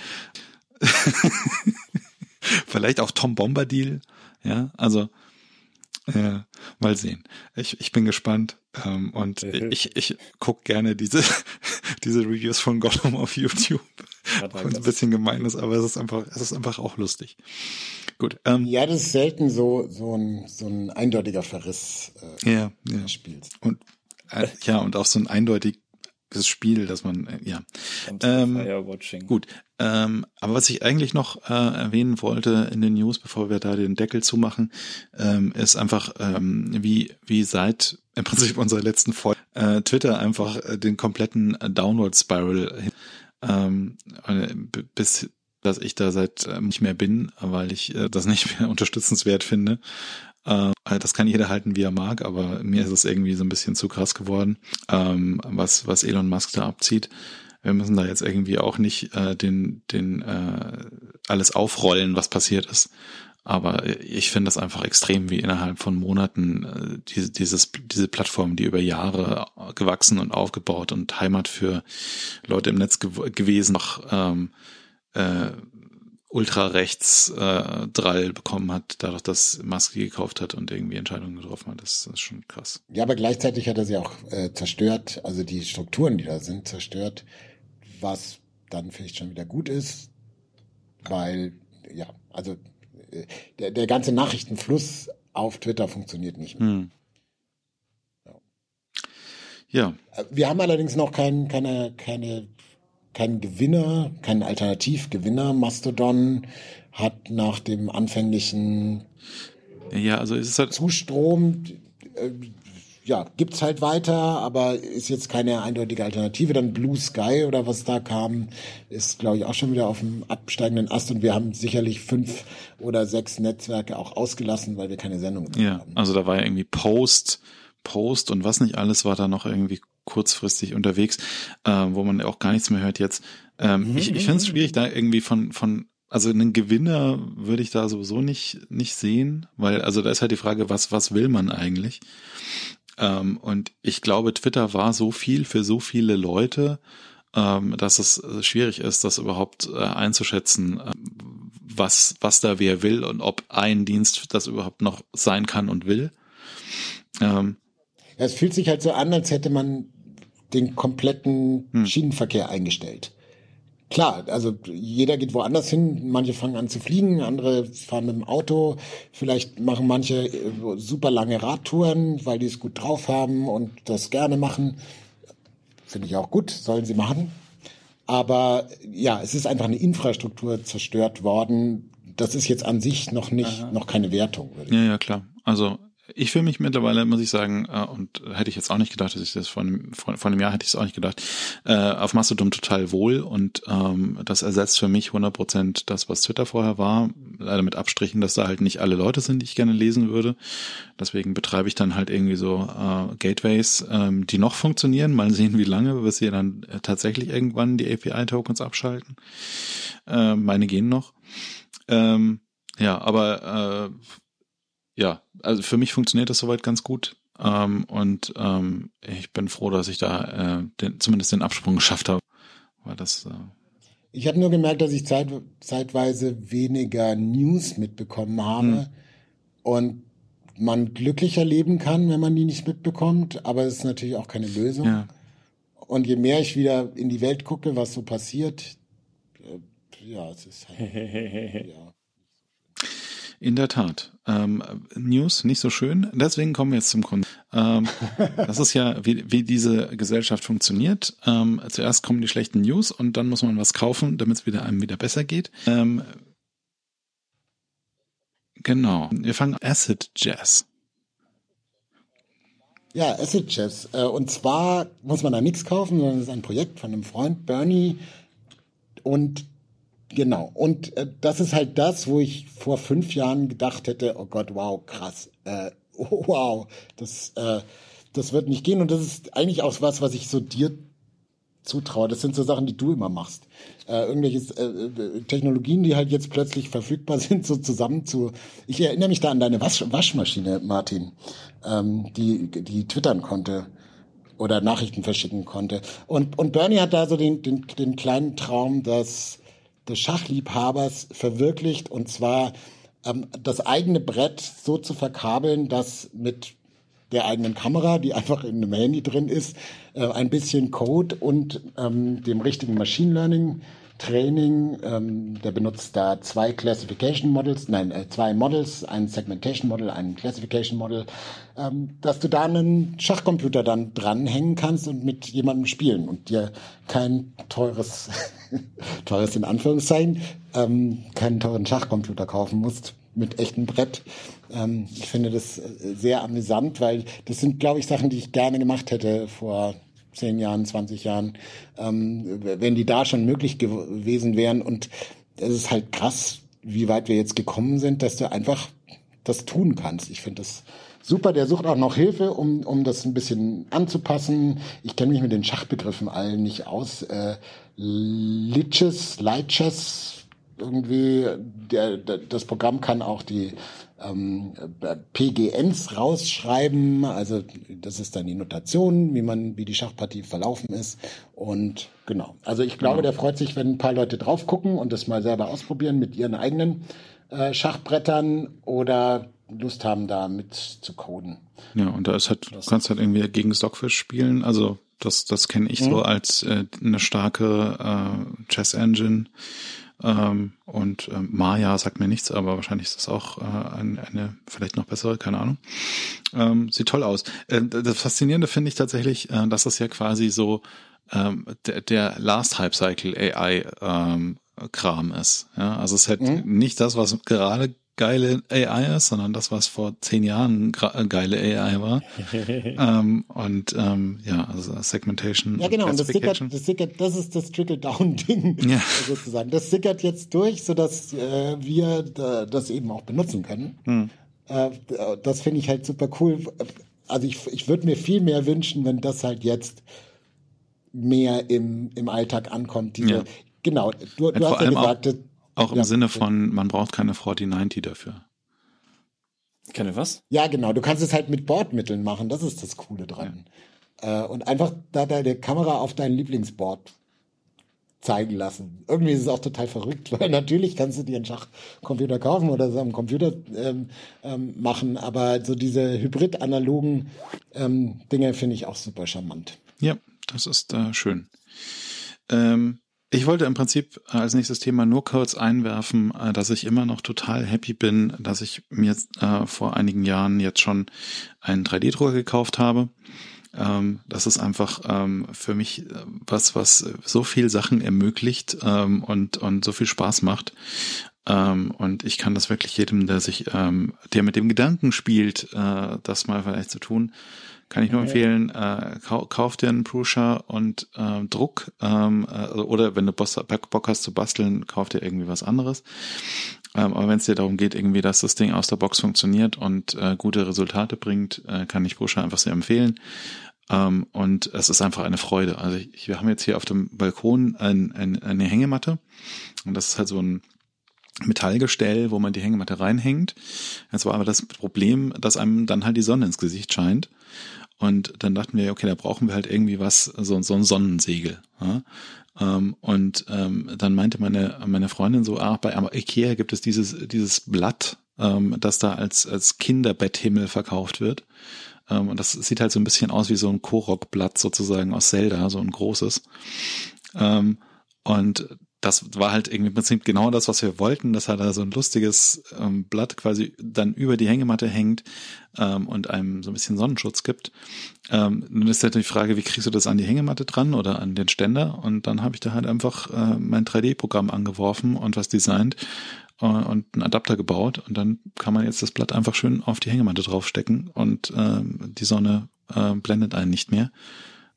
Vielleicht auch Tom Bombadil. Ja, also äh, mal sehen. Ich, ich bin gespannt ähm, und ich, ich guck gerne diese, diese Reviews von Gollum auf YouTube. Auch ein bisschen gemein ist, aber es ist einfach, es ist einfach auch lustig. Gut. Ähm, ja, das ist selten so, so ein, so ein eindeutiger Verriss äh, ja, ja. Spiels. Und äh, ja, und auch so ein eindeutig das Spiel, dass man, äh, ja. Ähm, gut. Ähm, aber was ich eigentlich noch äh, erwähnen wollte in den News, bevor wir da den Deckel zumachen, ähm, ist einfach, ähm, wie, wie seit im Prinzip unserer letzten Folge äh, Twitter einfach äh, den kompletten Downward Spiral ähm, äh, bis dass ich da seit äh, nicht mehr bin, weil ich äh, das nicht mehr unterstützenswert finde. Äh, das kann jeder halten, wie er mag, aber mir ist es irgendwie so ein bisschen zu krass geworden, ähm, was, was Elon Musk da abzieht. Wir müssen da jetzt irgendwie auch nicht äh, den, den äh, alles aufrollen, was passiert ist. Aber ich finde das einfach extrem, wie innerhalb von Monaten äh, diese, dieses, diese Plattform, die über Jahre gewachsen und aufgebaut und Heimat für Leute im Netz gew gewesen, noch ähm, äh, ultrarechts äh, bekommen hat, dadurch, dass Maske gekauft hat und irgendwie Entscheidungen getroffen hat. Das, das ist schon krass. Ja, aber gleichzeitig hat er sie auch äh, zerstört, also die Strukturen, die da sind, zerstört, was dann vielleicht schon wieder gut ist, weil, ja, also äh, der, der ganze Nachrichtenfluss auf Twitter funktioniert nicht mehr. Hm. Ja. ja. Wir haben allerdings noch kein, keine, keine kein Gewinner, kein Alternativgewinner. Mastodon hat nach dem anfänglichen ja, also ist es halt Zustrom äh, ja, gibt's halt weiter, aber ist jetzt keine eindeutige Alternative. Dann Blue Sky oder was da kam, ist, glaube ich, auch schon wieder auf dem absteigenden Ast und wir haben sicherlich fünf oder sechs Netzwerke auch ausgelassen, weil wir keine Sendung ja, haben. Ja, also da war ja irgendwie Post, Post und was nicht alles war da noch irgendwie kurzfristig unterwegs, äh, wo man auch gar nichts mehr hört jetzt. Ähm, mhm. Ich, ich finde es schwierig, da irgendwie von, von, also einen Gewinner würde ich da sowieso nicht, nicht sehen, weil, also da ist halt die Frage, was, was will man eigentlich? Ähm, und ich glaube, Twitter war so viel für so viele Leute, ähm, dass es schwierig ist, das überhaupt äh, einzuschätzen, äh, was, was da wer will und ob ein Dienst das überhaupt noch sein kann und will. Ähm, Es fühlt sich halt so an, als hätte man den kompletten hm. Schienenverkehr eingestellt. Klar, also jeder geht woanders hin. Manche fangen an zu fliegen, andere fahren mit dem Auto. Vielleicht machen manche äh, super lange Radtouren, weil die es gut drauf haben und das gerne machen. Finde ich auch gut, sollen sie machen. Aber ja, es ist einfach eine Infrastruktur zerstört worden. Das ist jetzt an sich noch nicht, Aha. noch keine Wertung. Ja, ja, klar. Also ich fühle mich mittlerweile, muss ich sagen, äh, und hätte ich jetzt auch nicht gedacht, dass ich das vor einem, vor, vor einem Jahr hätte ich es auch nicht gedacht, äh, auf Mastodon total wohl und ähm, das ersetzt für mich 100 Prozent das, was Twitter vorher war. Leider mit Abstrichen, dass da halt nicht alle Leute sind, die ich gerne lesen würde. Deswegen betreibe ich dann halt irgendwie so äh, Gateways, ähm, die noch funktionieren. Mal sehen, wie lange, bis sie dann äh, tatsächlich irgendwann die API-Tokens abschalten. Äh, meine gehen noch. Ähm, ja, aber äh, ja, also für mich funktioniert das soweit ganz gut. Ähm, und ähm, ich bin froh, dass ich da äh, den, zumindest den Absprung geschafft habe. Weil das, äh ich habe nur gemerkt, dass ich zeit, zeitweise weniger News mitbekommen habe hm. und man glücklicher leben kann, wenn man die nicht mitbekommt, aber es ist natürlich auch keine Lösung. Ja. Und je mehr ich wieder in die Welt gucke, was so passiert, äh, ja, es ist halt, ja. In der Tat. Ähm, News nicht so schön. Deswegen kommen wir jetzt zum Kunden. Ähm, das ist ja, wie, wie diese Gesellschaft funktioniert. Ähm, zuerst kommen die schlechten News und dann muss man was kaufen, damit es wieder einem wieder besser geht. Ähm, genau. Wir fangen Acid Jazz. Ja, Acid Jazz. Äh, und zwar muss man da nichts kaufen, sondern es ist ein Projekt von einem Freund, Bernie. Und Genau. Und äh, das ist halt das, wo ich vor fünf Jahren gedacht hätte, oh Gott, wow, krass. Äh, wow, das, äh, das wird nicht gehen. Und das ist eigentlich auch was, was ich so dir zutraue. Das sind so Sachen, die du immer machst. Äh, irgendwelche äh, äh, Technologien, die halt jetzt plötzlich verfügbar sind, so zusammen zu. Ich erinnere mich da an deine Wasch Waschmaschine, Martin, ähm, die, die twittern konnte oder Nachrichten verschicken konnte. Und, und Bernie hat da so den, den, den kleinen Traum, dass des Schachliebhabers verwirklicht und zwar ähm, das eigene Brett so zu verkabeln, dass mit der eigenen Kamera, die einfach in einem Handy drin ist, äh, ein bisschen Code und ähm, dem richtigen Machine Learning Training. Ähm, der benutzt da zwei Classification Models, nein, äh, zwei Models, ein Segmentation Model, ein Classification Model, ähm, dass du da einen Schachcomputer dann dranhängen kannst und mit jemandem spielen und dir kein teures, teures in Anführungszeichen, ähm, keinen teuren Schachcomputer kaufen musst mit echtem Brett. Ähm, ich finde das äh, sehr amüsant, weil das sind, glaube ich, Sachen, die ich gerne gemacht hätte vor zehn Jahren, 20 Jahren, ähm, wenn die da schon möglich gewesen wären. Und es ist halt krass, wie weit wir jetzt gekommen sind, dass du einfach das tun kannst. Ich finde das super. Der sucht auch noch Hilfe, um, um das ein bisschen anzupassen. Ich kenne mich mit den Schachbegriffen allen nicht aus. Äh, Liches, Lichess, irgendwie, der, der, das Programm kann auch die ähm, PGNs rausschreiben. Also das ist dann die Notation, wie man, wie die Schachpartie verlaufen ist. Und genau. Also ich glaube, der freut sich, wenn ein paar Leute drauf gucken und das mal selber ausprobieren mit ihren eigenen äh, Schachbrettern oder Lust haben, da mit zu coden. Ja, und da ist halt, du kannst halt irgendwie gegen Stockfish spielen. Also das, das kenne ich mhm. so als äh, eine starke äh, Chess Engine ähm, und ähm, Maya sagt mir nichts, aber wahrscheinlich ist das auch äh, eine, eine vielleicht noch bessere, keine Ahnung. Ähm, sieht toll aus. Äh, das Faszinierende finde ich tatsächlich, äh, dass das ja quasi so ähm, der, der Last Hype Cycle AI ähm, Kram ist. Ja, also es ist halt mhm. nicht das, was gerade geile AI ist, sondern das, was vor zehn Jahren geile AI war. ähm, und ähm, ja, also Segmentation. Ja, genau, und das sickert, das sickert, das ist das Trickle-Down-Ding ja. sozusagen. Das sickert jetzt durch, sodass äh, wir da, das eben auch benutzen können. Hm. Äh, das finde ich halt super cool. Also ich, ich würde mir viel mehr wünschen, wenn das halt jetzt mehr im, im Alltag ankommt. Diese, ja. Genau, du, du hast ja gesagt, auch, im ja, Sinne von, man braucht keine 4090 dafür. Keine was? Ja, genau. Du kannst es halt mit Bordmitteln machen. Das ist das Coole dran. Ja. Äh, und einfach da deine Kamera auf dein Lieblingsboard zeigen lassen. Irgendwie ist es auch total verrückt, weil natürlich kannst du dir einen Schachcomputer kaufen oder so am Computer ähm, ähm, machen, aber so diese hybrid-analogen ähm, Dinge finde ich auch super charmant. Ja, das ist äh, schön. Ähm, ich wollte im Prinzip als nächstes Thema nur kurz einwerfen, äh, dass ich immer noch total happy bin, dass ich mir äh, vor einigen Jahren jetzt schon einen 3D-Drucker gekauft habe. Ähm, das ist einfach ähm, für mich äh, was, was so viel Sachen ermöglicht ähm, und, und so viel Spaß macht. Und ich kann das wirklich jedem, der sich, der mit dem Gedanken spielt, äh, das mal vielleicht zu tun, kann ich nur empfehlen, äh, kau kauf dir einen Prusa und äh, Druck ähm, äh, oder wenn du Bock hast zu basteln, kauf dir irgendwie was anderes. Ähm, aber wenn es dir darum geht, irgendwie, dass das Ding aus der Box funktioniert und äh, gute Resultate bringt, äh, kann ich Prusa einfach sehr empfehlen. Ähm, und es ist einfach eine Freude. Also ich, wir haben jetzt hier auf dem Balkon ein, ein, eine Hängematte und das ist halt so ein Metallgestell, wo man die Hängematte reinhängt. Jetzt war aber das Problem, dass einem dann halt die Sonne ins Gesicht scheint. Und dann dachten wir, okay, da brauchen wir halt irgendwie was, so, so ein Sonnensegel. Ja? Ähm, und ähm, dann meinte meine, meine Freundin so, ah, bei Ikea gibt es dieses, dieses Blatt, ähm, das da als, als Kinderbetthimmel verkauft wird. Ähm, und das sieht halt so ein bisschen aus wie so ein Korok-Blatt sozusagen aus Zelda, so ein großes. Ähm, und das war halt irgendwie im Prinzip genau das, was wir wollten, dass halt da so ein lustiges ähm, Blatt quasi dann über die Hängematte hängt ähm, und einem so ein bisschen Sonnenschutz gibt. Ähm, nun ist halt die Frage, wie kriegst du das an die Hängematte dran oder an den Ständer? Und dann habe ich da halt einfach äh, mein 3D-Programm angeworfen und was designt äh, und einen Adapter gebaut und dann kann man jetzt das Blatt einfach schön auf die Hängematte draufstecken und ähm, die Sonne äh, blendet einen nicht mehr.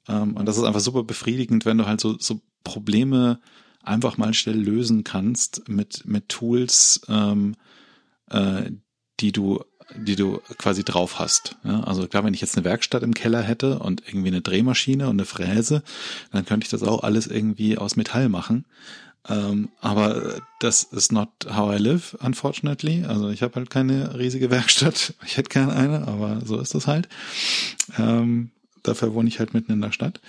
Ähm, und das ist einfach super befriedigend, wenn du halt so, so Probleme einfach mal schnell lösen kannst mit, mit Tools, ähm, äh, die du die du quasi drauf hast. Ja, also klar, wenn ich jetzt eine Werkstatt im Keller hätte und irgendwie eine Drehmaschine und eine Fräse, dann könnte ich das auch alles irgendwie aus Metall machen. Ähm, aber das ist not how I live, unfortunately. Also ich habe halt keine riesige Werkstatt. Ich hätte gerne eine, aber so ist das halt. Ähm, dafür wohne ich halt mitten in der Stadt.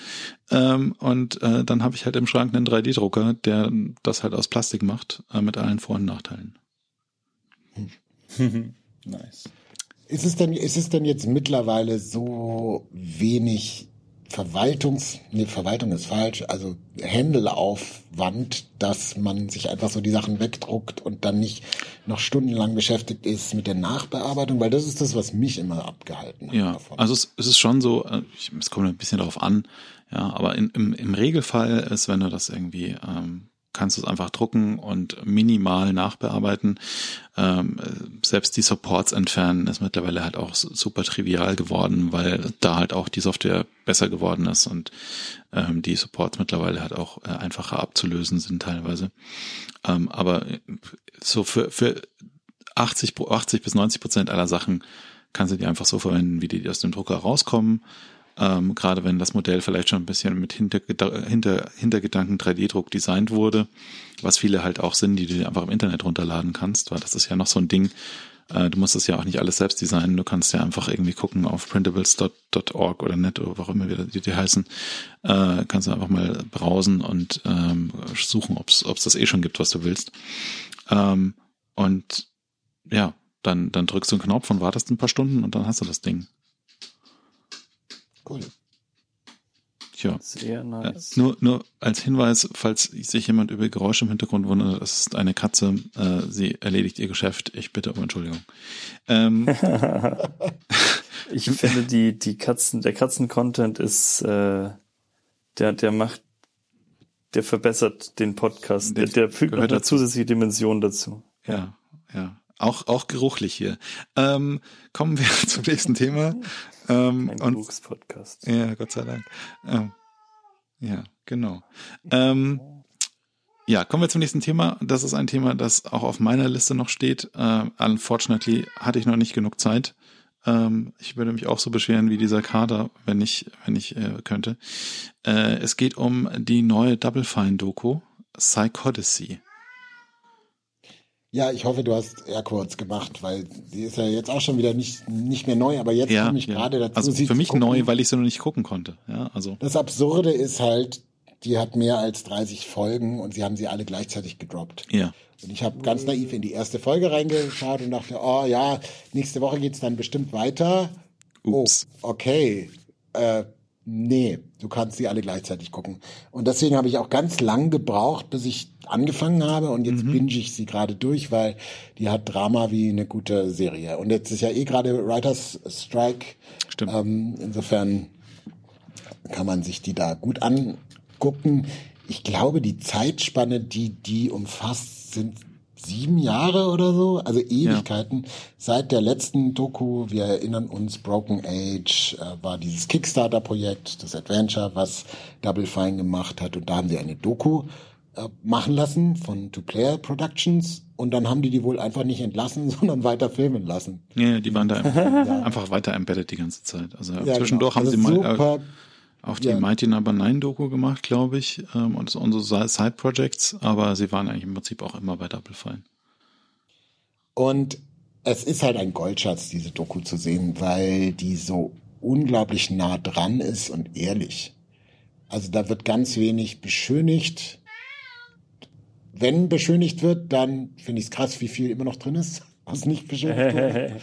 Ähm, und äh, dann habe ich halt im Schrank einen 3D-Drucker, der das halt aus Plastik macht, äh, mit allen Vor- und Nachteilen. nice. Ist es denn, ist es denn jetzt mittlerweile so wenig Verwaltungs, nee, Verwaltung ist falsch, also Händelaufwand, dass man sich einfach so die Sachen wegdruckt und dann nicht noch stundenlang beschäftigt ist mit der Nachbearbeitung, weil das ist das, was mich immer abgehalten hat. Ja, davon. also es, es, ist schon so, äh, es kommt ein bisschen darauf an, ja, aber in, im, im Regelfall ist, wenn du das irgendwie ähm, kannst du es einfach drucken und minimal nachbearbeiten. Ähm, selbst die Supports entfernen ist mittlerweile halt auch super trivial geworden, weil da halt auch die Software besser geworden ist und ähm, die Supports mittlerweile halt auch äh, einfacher abzulösen sind teilweise. Ähm, aber so für, für 80, 80 bis 90 Prozent aller Sachen kannst du die einfach so verwenden, wie die aus dem Drucker rauskommen. Ähm, gerade wenn das Modell vielleicht schon ein bisschen mit Hintergeda Hinter Hintergedanken 3D-Druck designt wurde, was viele halt auch sind, die du einfach im Internet runterladen kannst, weil das ist ja noch so ein Ding, äh, du musst das ja auch nicht alles selbst designen, du kannst ja einfach irgendwie gucken auf printables.org oder net oder warum immer die, die heißen, äh, kannst du einfach mal browsen und ähm, suchen, ob es das eh schon gibt, was du willst. Ähm, und ja, dann, dann drückst du einen Knopf und wartest ein paar Stunden und dann hast du das Ding. Cool. Tja. Sehr nice. Äh, nur, nur als Hinweis, falls sich jemand über Geräusche im Hintergrund wundert, es ist eine Katze, äh, sie erledigt ihr Geschäft. Ich bitte um Entschuldigung. Ähm, ich finde, die, die Katzen, der Katzen-Content ist, äh, der, der macht, der verbessert den Podcast. Der, der fügt noch eine zusätzliche Dimension dazu. Ja, ja. Auch, auch geruchlich hier. Ähm, kommen wir zum nächsten Thema. Ähm, Ein und, Podcast. Ja, Gott sei Dank. Ähm, ja, genau. Ähm, ja, kommen wir zum nächsten Thema. Das ist ein Thema, das auch auf meiner Liste noch steht. Äh, unfortunately hatte ich noch nicht genug Zeit. Ähm, ich würde mich auch so beschweren wie dieser Kader, wenn ich, wenn ich äh, könnte. Äh, es geht um die neue Double Fine Doku, Psychodyssey. Ja, ich hoffe, du hast Airquotes gemacht, weil die ist ja jetzt auch schon wieder nicht, nicht mehr neu, aber jetzt ja, komme ich ja. gerade dazu. Also für mich neu, weil ich sie noch nicht gucken konnte. Ja, also. Das Absurde ist halt, die hat mehr als 30 Folgen und sie haben sie alle gleichzeitig gedroppt. Ja. Und ich habe ganz naiv in die erste Folge reingeschaut und dachte, oh ja, nächste Woche geht's dann bestimmt weiter. Ups. Oh, okay. Äh, nee, du kannst sie alle gleichzeitig gucken. Und deswegen habe ich auch ganz lang gebraucht, bis ich angefangen habe und jetzt mhm. binge ich sie gerade durch, weil die hat Drama wie eine gute Serie. Und jetzt ist ja eh gerade Writers Strike. Stimmt. Ähm, insofern kann man sich die da gut angucken. Ich glaube, die Zeitspanne, die die umfasst, sind sieben Jahre oder so, also Ewigkeiten. Ja. Seit der letzten Doku, wir erinnern uns, Broken Age äh, war dieses Kickstarter-Projekt, das Adventure, was Double Fine gemacht hat. Und da haben sie eine Doku äh, machen lassen von Two Player Productions. Und dann haben die die wohl einfach nicht entlassen, sondern weiter filmen lassen. Ja, die waren da ja. einfach weiter embedded die ganze Zeit. Also ja, zwischendurch genau. also haben sie mal... Äh, auch die ja. Mighty Number 9 Doku gemacht, glaube ich, ähm, und unsere Side Projects, aber sie waren eigentlich im Prinzip auch immer bei Double Fine. Und es ist halt ein Goldschatz, diese Doku zu sehen, weil die so unglaublich nah dran ist und ehrlich. Also da wird ganz wenig beschönigt. Wenn beschönigt wird, dann finde ich es krass, wie viel immer noch drin ist, was nicht beschönigt wird.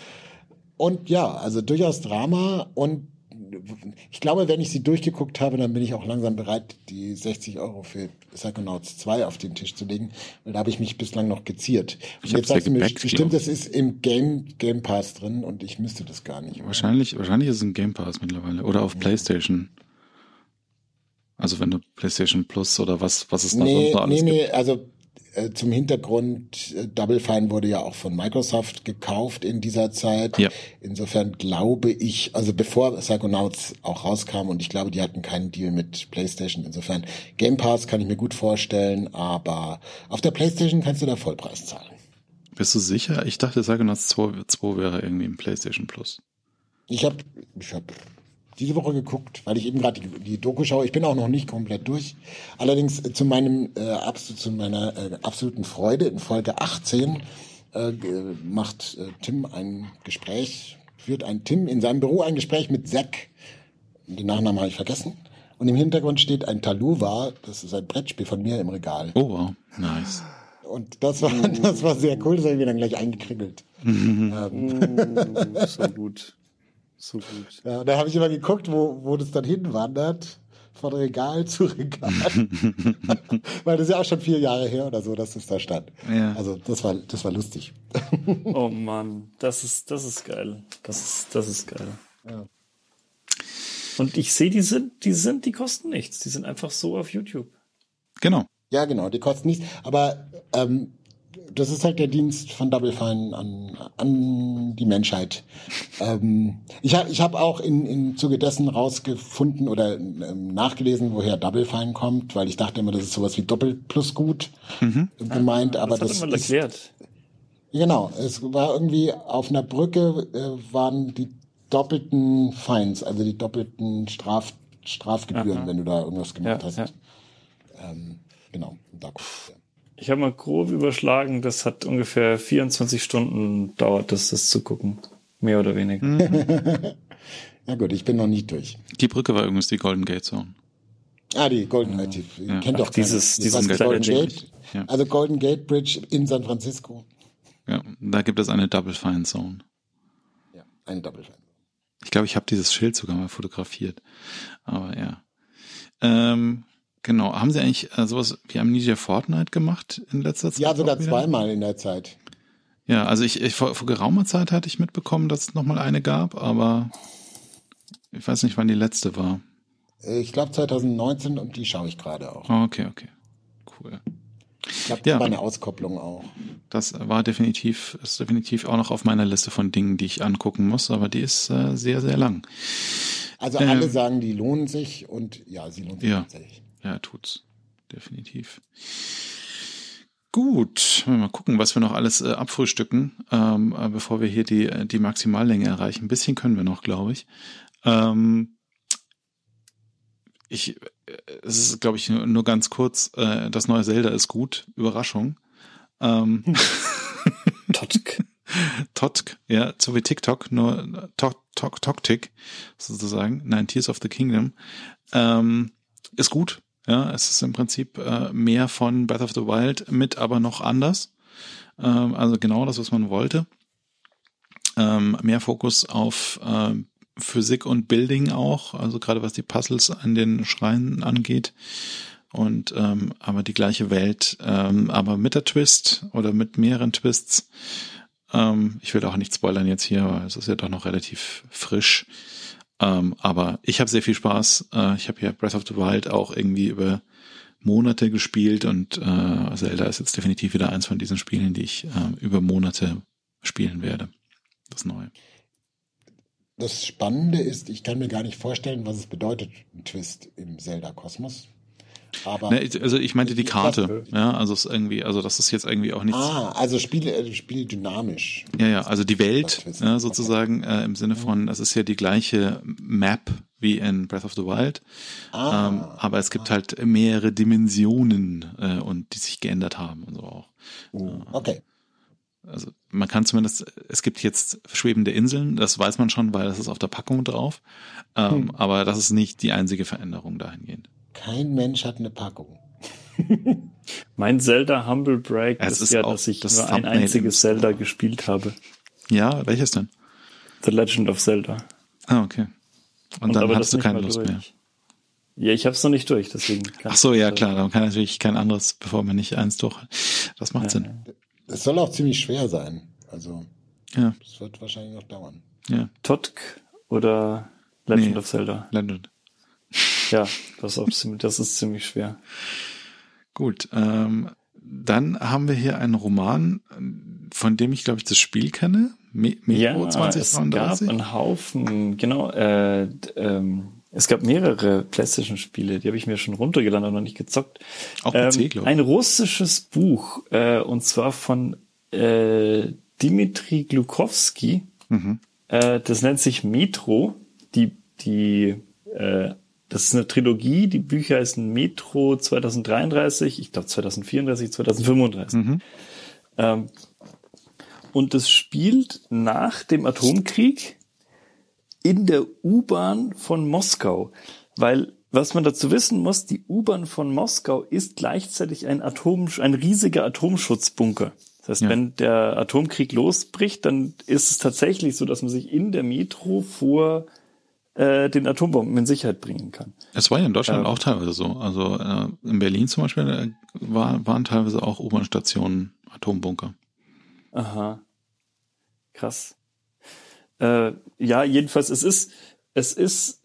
Und ja, also durchaus Drama und ich glaube, wenn ich sie durchgeguckt habe, dann bin ich auch langsam bereit, die 60 Euro für Psychonauts 2 auf den Tisch zu legen, weil da habe ich mich bislang noch geziert. Und ich jetzt sagst du mir, bestimmt, das ist im Game, Game Pass drin und ich müsste das gar nicht. Wahrscheinlich, wahrscheinlich ist es ein Game Pass mittlerweile oder auf ja. PlayStation. Also wenn du PlayStation Plus oder was, was es da nee, sonst noch alles nee, nee, gibt. also äh, zum Hintergrund, äh, Double Fine wurde ja auch von Microsoft gekauft in dieser Zeit. Ja. Insofern glaube ich, also bevor Psychonauts auch rauskam und ich glaube, die hatten keinen Deal mit PlayStation. Insofern Game Pass kann ich mir gut vorstellen, aber auf der PlayStation kannst du da Vollpreis zahlen. Bist du sicher? Ich dachte, Psychonauts 2, 2 wäre irgendwie im PlayStation Plus. Ich habe ich hab diese Woche geguckt, weil ich eben gerade die, die, Doku schaue. Ich bin auch noch nicht komplett durch. Allerdings äh, zu meinem äh, zu meiner äh, absoluten Freude in Folge 18 äh, macht äh, Tim ein Gespräch, führt ein Tim in seinem Büro ein Gespräch mit Zack. Den Nachnamen habe ich vergessen. Und im Hintergrund steht ein Taluva, das ist ein Brettspiel von mir im Regal. Oh wow, nice. Und das war, das war sehr cool, das habe ich mir dann gleich eingekriegelt. ähm. so gut. So gut. Ja, da habe ich immer geguckt, wo, wo das dann hinwandert. Von Regal zu Regal. Weil das ist ja auch schon vier Jahre her oder so, dass es da stand. Ja. Also das war, das war lustig. oh Mann, das ist, das ist geil. Das ist, das ist geil. Ja. Und ich sehe, die sind, die sind, die kosten nichts. Die sind einfach so auf YouTube. Genau. Ja, genau, die kosten nichts. Aber ähm, das ist halt der Dienst von Double Fine an, an die Menschheit. Ähm, ich habe ich hab auch in, in Zuge dessen rausgefunden oder ähm, nachgelesen, woher Double Fine kommt, weil ich dachte immer, das ist sowas wie Doppel plus gut mhm. gemeint, aber das, das ist, erklärt. Genau, es war irgendwie auf einer Brücke äh, waren die doppelten Fines, also die doppelten Straf, Strafgebühren, Aha. wenn du da irgendwas gemacht ja, hast. Ja. Ähm, genau, da kommt ich habe mal grob überschlagen, das hat ungefähr 24 Stunden dauert das, das zu gucken. Mehr oder weniger. Mhm. ja gut, ich bin noch nicht durch. Die Brücke war übrigens die Golden Gate Zone. Ah, die Golden Gate. Ja. Kennt doch dieses, dieses Golden Gate. Ja. Also Golden Gate Bridge in San Francisco. Ja, da gibt es eine Double Fine Zone. Ja, eine Double Fine. Ich glaube, ich habe dieses Schild sogar mal fotografiert. Aber ja. Ähm, Genau. Haben Sie eigentlich äh, sowas wie Amnesia Fortnite gemacht in letzter Zeit? Ja, sogar zweimal in der Zeit. Ja, also ich, ich vor, vor geraumer Zeit hatte ich mitbekommen, dass es nochmal eine gab, aber ich weiß nicht, wann die letzte war. Ich glaube 2019 und die schaue ich gerade auch. Oh, okay, okay. Cool. Ich glaube, das ja, war eine Auskopplung auch. Das war definitiv, ist definitiv auch noch auf meiner Liste von Dingen, die ich angucken muss, aber die ist äh, sehr, sehr lang. Also alle ähm, sagen, die lohnen sich und ja, sie lohnen sich ja. tatsächlich. Ja, tut's. Definitiv. Gut, mal gucken, was wir noch alles äh, abfrühstücken, ähm, äh, bevor wir hier die, die Maximallänge erreichen. Ein bisschen können wir noch, glaube ich. Ähm, ich, äh, es ist, glaube ich, nur, nur, ganz kurz, äh, das neue Zelda ist gut. Überraschung. Ähm, Totk. Totk, ja, so wie TikTok, nur Tok, Tok, Tok, Tick, sozusagen. Nein, Tears of the Kingdom. Ähm, ist gut Ja, es ist im Prinzip äh, mehr von Breath of the Wild mit, aber noch anders. Ähm, also genau das, was man wollte. Ähm, mehr Fokus auf äh, Physik und Building auch, also gerade was die Puzzles an den Schreinen angeht. Und ähm, aber die gleiche Welt, ähm, aber mit der Twist oder mit mehreren Twists. Ähm, ich will auch nicht spoilern jetzt hier, weil es ist ja doch noch relativ frisch. Ähm, aber ich habe sehr viel Spaß. Äh, ich habe ja Breath of the Wild auch irgendwie über Monate gespielt und äh, Zelda ist jetzt definitiv wieder eins von diesen Spielen, die ich äh, über Monate spielen werde. Das Neue. Das Spannende ist, ich kann mir gar nicht vorstellen, was es bedeutet, ein Twist im Zelda-Kosmos. Aber ne, also ich meinte die Karte, ja, also es irgendwie, also das ist jetzt irgendwie auch nichts. Ah, also Spiel, äh, Spiel dynamisch. Ja, ja, also die Welt, ja, sozusagen okay. äh, im Sinne von, es ist ja die gleiche Map wie in Breath of the Wild, ah, ähm, aber es gibt ah. halt mehrere Dimensionen äh, und die sich geändert haben und so auch. Uh, okay. Also man kann zumindest, es gibt jetzt schwebende Inseln, das weiß man schon, weil das ist auf der Packung drauf. Ähm, hm. Aber das ist nicht die einzige Veränderung dahingehend. Kein Mensch hat eine Packung. mein Zelda Humble Break es ist, ist ja, dass ich das nur ein einziges Zelda gespielt habe. Ja, welches denn? The Legend of Zelda. Ah, okay. Und, Und dann hast du keine Lust durch. mehr. Ja, ich hab's noch nicht durch, deswegen. Ach so, ja klar, dann kann natürlich kein anderes, bevor man nicht eins durch. Das macht ja. Sinn. Es soll auch ziemlich schwer sein. Also, ja. das wird wahrscheinlich noch dauern. Ja. Totk oder Legend nee, of Zelda? Legend. Ja, das ist, auch ziemlich, das ist ziemlich schwer. Gut, ähm, dann haben wir hier einen Roman, von dem ich glaube ich das Spiel kenne. Me Metro ja, 2032. Es gab einen Haufen, genau, äh, ähm, es gab mehrere PlayStation-Spiele, die habe ich mir schon runtergeladen und noch nicht gezockt. Auch PC, ähm, glaube ich. Ein russisches Buch, äh, und zwar von äh, Dimitri Glukowski. Mhm. Äh, das nennt sich Metro. Die, die, äh, das ist eine Trilogie. Die Bücher heißen Metro 2033, ich glaube 2034, 2035. Mhm. Ähm, und das spielt nach dem Atomkrieg in der U-Bahn von Moskau, weil was man dazu wissen muss, die U-Bahn von Moskau ist gleichzeitig ein Atom, ein riesiger Atomschutzbunker. Das heißt, ja. wenn der Atomkrieg losbricht, dann ist es tatsächlich so, dass man sich in der Metro vor äh, den Atombomben in Sicherheit bringen kann. Es war ja in Deutschland äh, auch teilweise so. Also äh, in Berlin zum Beispiel äh, war, waren teilweise auch U-Bahn-Stationen Atombunker. Aha. Krass. Äh, ja, jedenfalls, es ist, es ist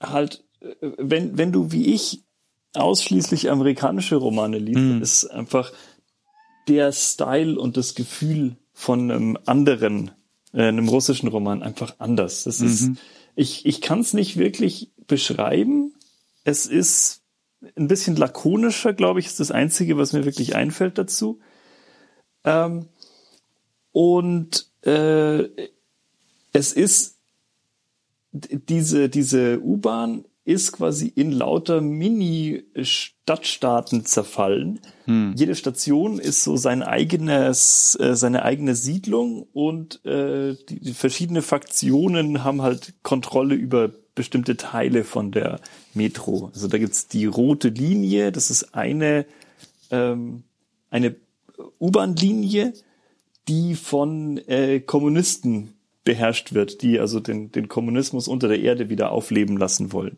halt, äh, wenn, wenn du wie ich ausschließlich amerikanische Romane liest, mhm. ist einfach der Style und das Gefühl von einem anderen, äh, einem russischen Roman einfach anders. Das ist, mhm. ich, ich kann es nicht wirklich beschreiben. Es ist ein bisschen lakonischer, glaube ich, ist das Einzige, was mir wirklich einfällt dazu. Ähm, und äh, es ist diese, diese U-Bahn ist quasi in lauter Mini-Stadtstaaten zerfallen. Hm. Jede Station ist so sein eigenes, äh, seine eigene Siedlung und äh, die, die verschiedene Faktionen haben halt Kontrolle über bestimmte Teile von der Metro. Also da gibt's die rote Linie, das ist eine, ähm, eine U-Bahn-Linie, die von äh, Kommunisten beherrscht wird, die also den, den Kommunismus unter der Erde wieder aufleben lassen wollen.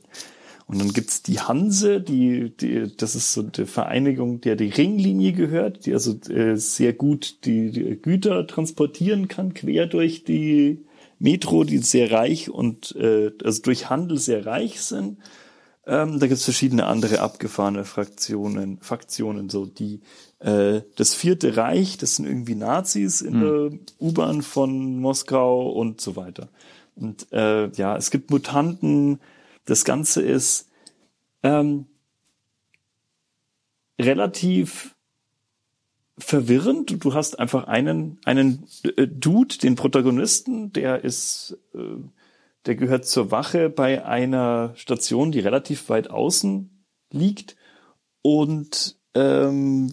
Und dann gibt's die Hanse, die, die, das ist so die Vereinigung, der die Ringlinie gehört, die also äh, sehr gut die, die Güter transportieren kann, quer durch die Metro, die sehr reich und äh, also durch Handel sehr reich sind. Ähm, da gibt's verschiedene andere abgefahrene Fraktionen, Faktionen, so die äh, das Vierte Reich, das sind irgendwie Nazis in hm. der U-Bahn von Moskau und so weiter. Und äh, ja, es gibt Mutanten. Das Ganze ist ähm, relativ verwirrend. Du hast einfach einen einen äh, Dude, den Protagonisten, der ist, äh, der gehört zur Wache bei einer Station, die relativ weit außen liegt und ähm,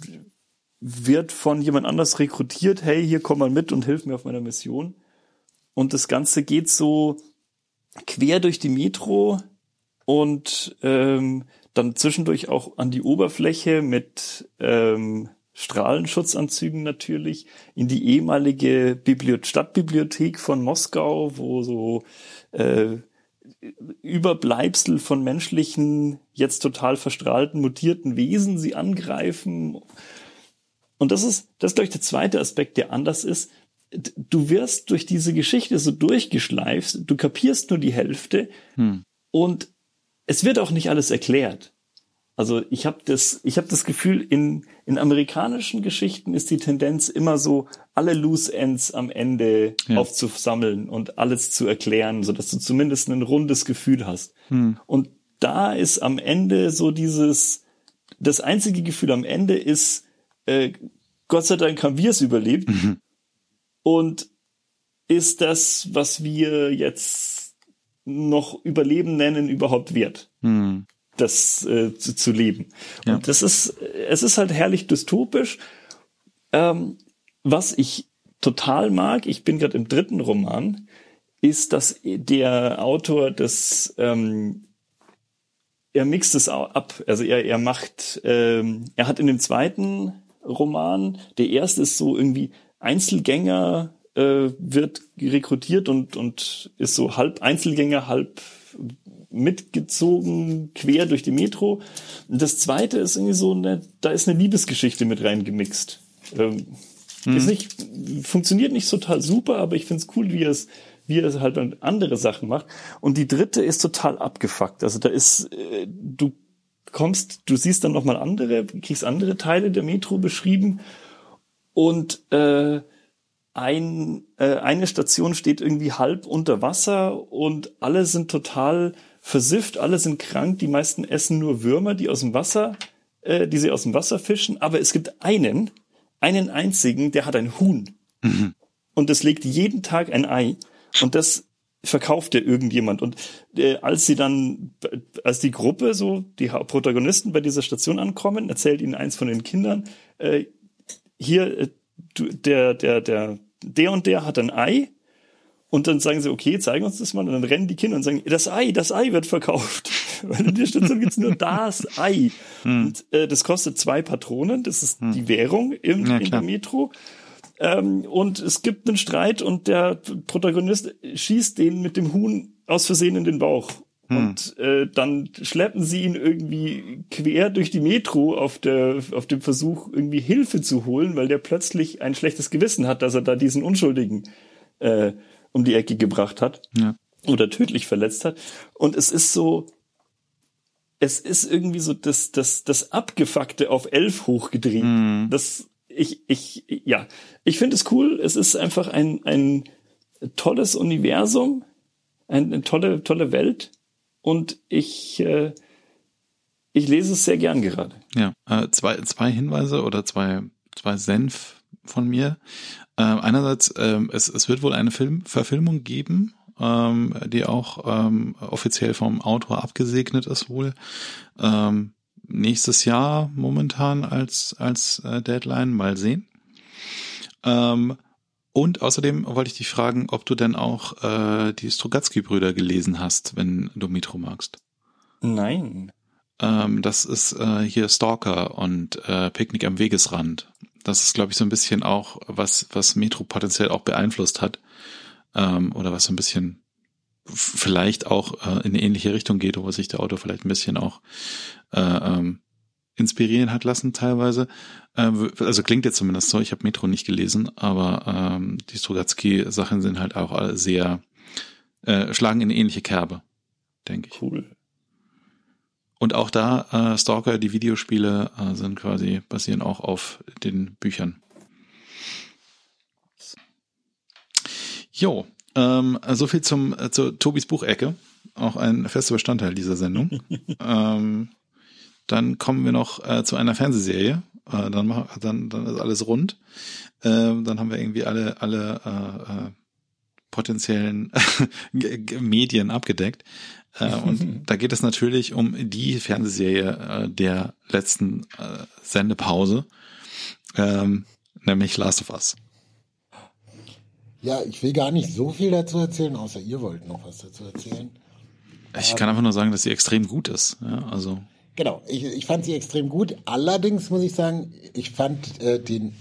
wird von jemand anders rekrutiert, hey, hier komm mal mit und hilf mir auf meiner Mission. Und das Ganze geht so quer durch die Metro und ähm, dann zwischendurch auch an die Oberfläche mit ähm, Strahlenschutzanzügen natürlich, in die ehemalige Bibliot Stadtbibliothek von Moskau, wo so äh, Überbleibsel von menschlichen, jetzt total verstrahlten, mutierten Wesen sie angreifen. Und das ist, das ist, glaube ich, der zweite Aspekt, der anders ist. Du wirst durch diese Geschichte so durchgeschleift, du kapierst nur die Hälfte hm. und es wird auch nicht alles erklärt. Also ich habe das, ich habe das Gefühl, in, in amerikanischen Geschichten ist die Tendenz immer so, alle Loose Ends am Ende ja. aufzusammeln und alles zu erklären, so dass du zumindest ein rundes Gefühl hast. Hm. Und da ist am Ende so dieses, das einzige Gefühl am Ende ist, äh, Gott sei Dank haben wir es überlebt. Mhm. Und ist das, was wir jetzt noch Überleben nennen, überhaupt wert? Hm das äh, zu, zu leben. Ja. Und das ist, es ist halt herrlich dystopisch. Ähm, was ich total mag, ich bin gerade im dritten Roman, ist, dass der Autor das, ähm, er mixt es ab. Also er, er macht, ähm, er hat in dem zweiten Roman, der erste ist so irgendwie Einzelgänger, äh, wird rekrutiert und, und ist so halb Einzelgänger, halb mitgezogen, quer durch die Metro. Und das zweite ist irgendwie so, eine, da ist eine Liebesgeschichte mit reingemixt. Ähm, hm. Ist nicht, funktioniert nicht total super, aber ich finde es cool, wie er es wie er halt andere Sachen macht. Und die dritte ist total abgefuckt. Also da ist, äh, du kommst, du siehst dann nochmal andere, kriegst andere Teile der Metro beschrieben und äh, ein, äh, eine Station steht irgendwie halb unter Wasser und alle sind total versifft, alle sind krank, die meisten essen nur Würmer, die aus dem Wasser, äh, die sie aus dem Wasser fischen, aber es gibt einen, einen einzigen, der hat ein Huhn. Mhm. Und das legt jeden Tag ein Ei. Und das verkauft er irgendjemand. Und äh, als sie dann, als die Gruppe, so die Protagonisten bei dieser Station ankommen, erzählt ihnen eins von den Kindern, äh, hier, äh, du, der, der, der, der und der hat ein Ei und dann sagen sie, okay, zeigen uns das mal. Und dann rennen die Kinder und sagen, das Ei, das Ei wird verkauft. Weil in der Station gibt's nur das Ei. Hm. Und äh, das kostet zwei Patronen, das ist hm. die Währung im, ja, in der Metro. Ähm, und es gibt einen Streit und der Protagonist schießt den mit dem Huhn aus Versehen in den Bauch. Hm. Und äh, dann schleppen sie ihn irgendwie quer durch die Metro auf, der, auf dem Versuch, irgendwie Hilfe zu holen, weil der plötzlich ein schlechtes Gewissen hat, dass er da diesen Unschuldigen äh, um die Ecke gebracht hat ja. oder tödlich verletzt hat. Und es ist so, es ist irgendwie so das, das, das Abgefuckte auf elf hochgedreht. Mhm. Das, ich, ich, ja, ich finde es cool. Es ist einfach ein, ein tolles Universum, eine, eine tolle, tolle Welt. Und ich, äh, ich lese es sehr gern gerade. Ja, äh, zwei, zwei Hinweise oder zwei, zwei Senf von mir. Ähm, einerseits, ähm, es, es wird wohl eine Film Verfilmung geben, ähm, die auch ähm, offiziell vom Autor abgesegnet ist wohl. Ähm, nächstes Jahr momentan als, als äh, Deadline. Mal sehen. Ähm, und außerdem wollte ich dich fragen, ob du denn auch äh, die Strugatsky-Brüder gelesen hast, wenn du Metro magst. Nein. Ähm, das ist äh, hier Stalker und äh, Picknick am Wegesrand. Das ist, glaube ich, so ein bisschen auch, was, was Metro potenziell auch beeinflusst hat. Ähm, oder was so ein bisschen vielleicht auch äh, in eine ähnliche Richtung geht, wo sich der Autor vielleicht ein bisschen auch äh, ähm, inspirieren hat lassen teilweise. Äh, also klingt jetzt zumindest so, ich habe Metro nicht gelesen, aber ähm, die Strugatsky-Sachen sind halt auch sehr, äh, schlagen in eine ähnliche Kerbe, denke ich. Cool. Und auch da, äh, Stalker, die Videospiele äh, sind quasi, basieren auch auf den Büchern. Jo, ähm, so viel zum äh, zu Tobis Buchecke, auch ein fester Bestandteil dieser Sendung. ähm, dann kommen wir noch äh, zu einer Fernsehserie. Äh, dann, mach, dann, dann ist alles rund. Äh, dann haben wir irgendwie alle alle äh, äh, potenziellen Medien abgedeckt. Äh, und da geht es natürlich um die Fernsehserie äh, der letzten äh, Sendepause, ähm, nämlich Last of Us. Ja, ich will gar nicht so viel dazu erzählen, außer ihr wollt noch was dazu erzählen. Ich kann einfach nur sagen, dass sie extrem gut ist. Ja, also Genau, ich, ich fand sie extrem gut. Allerdings muss ich sagen, ich fand äh, den,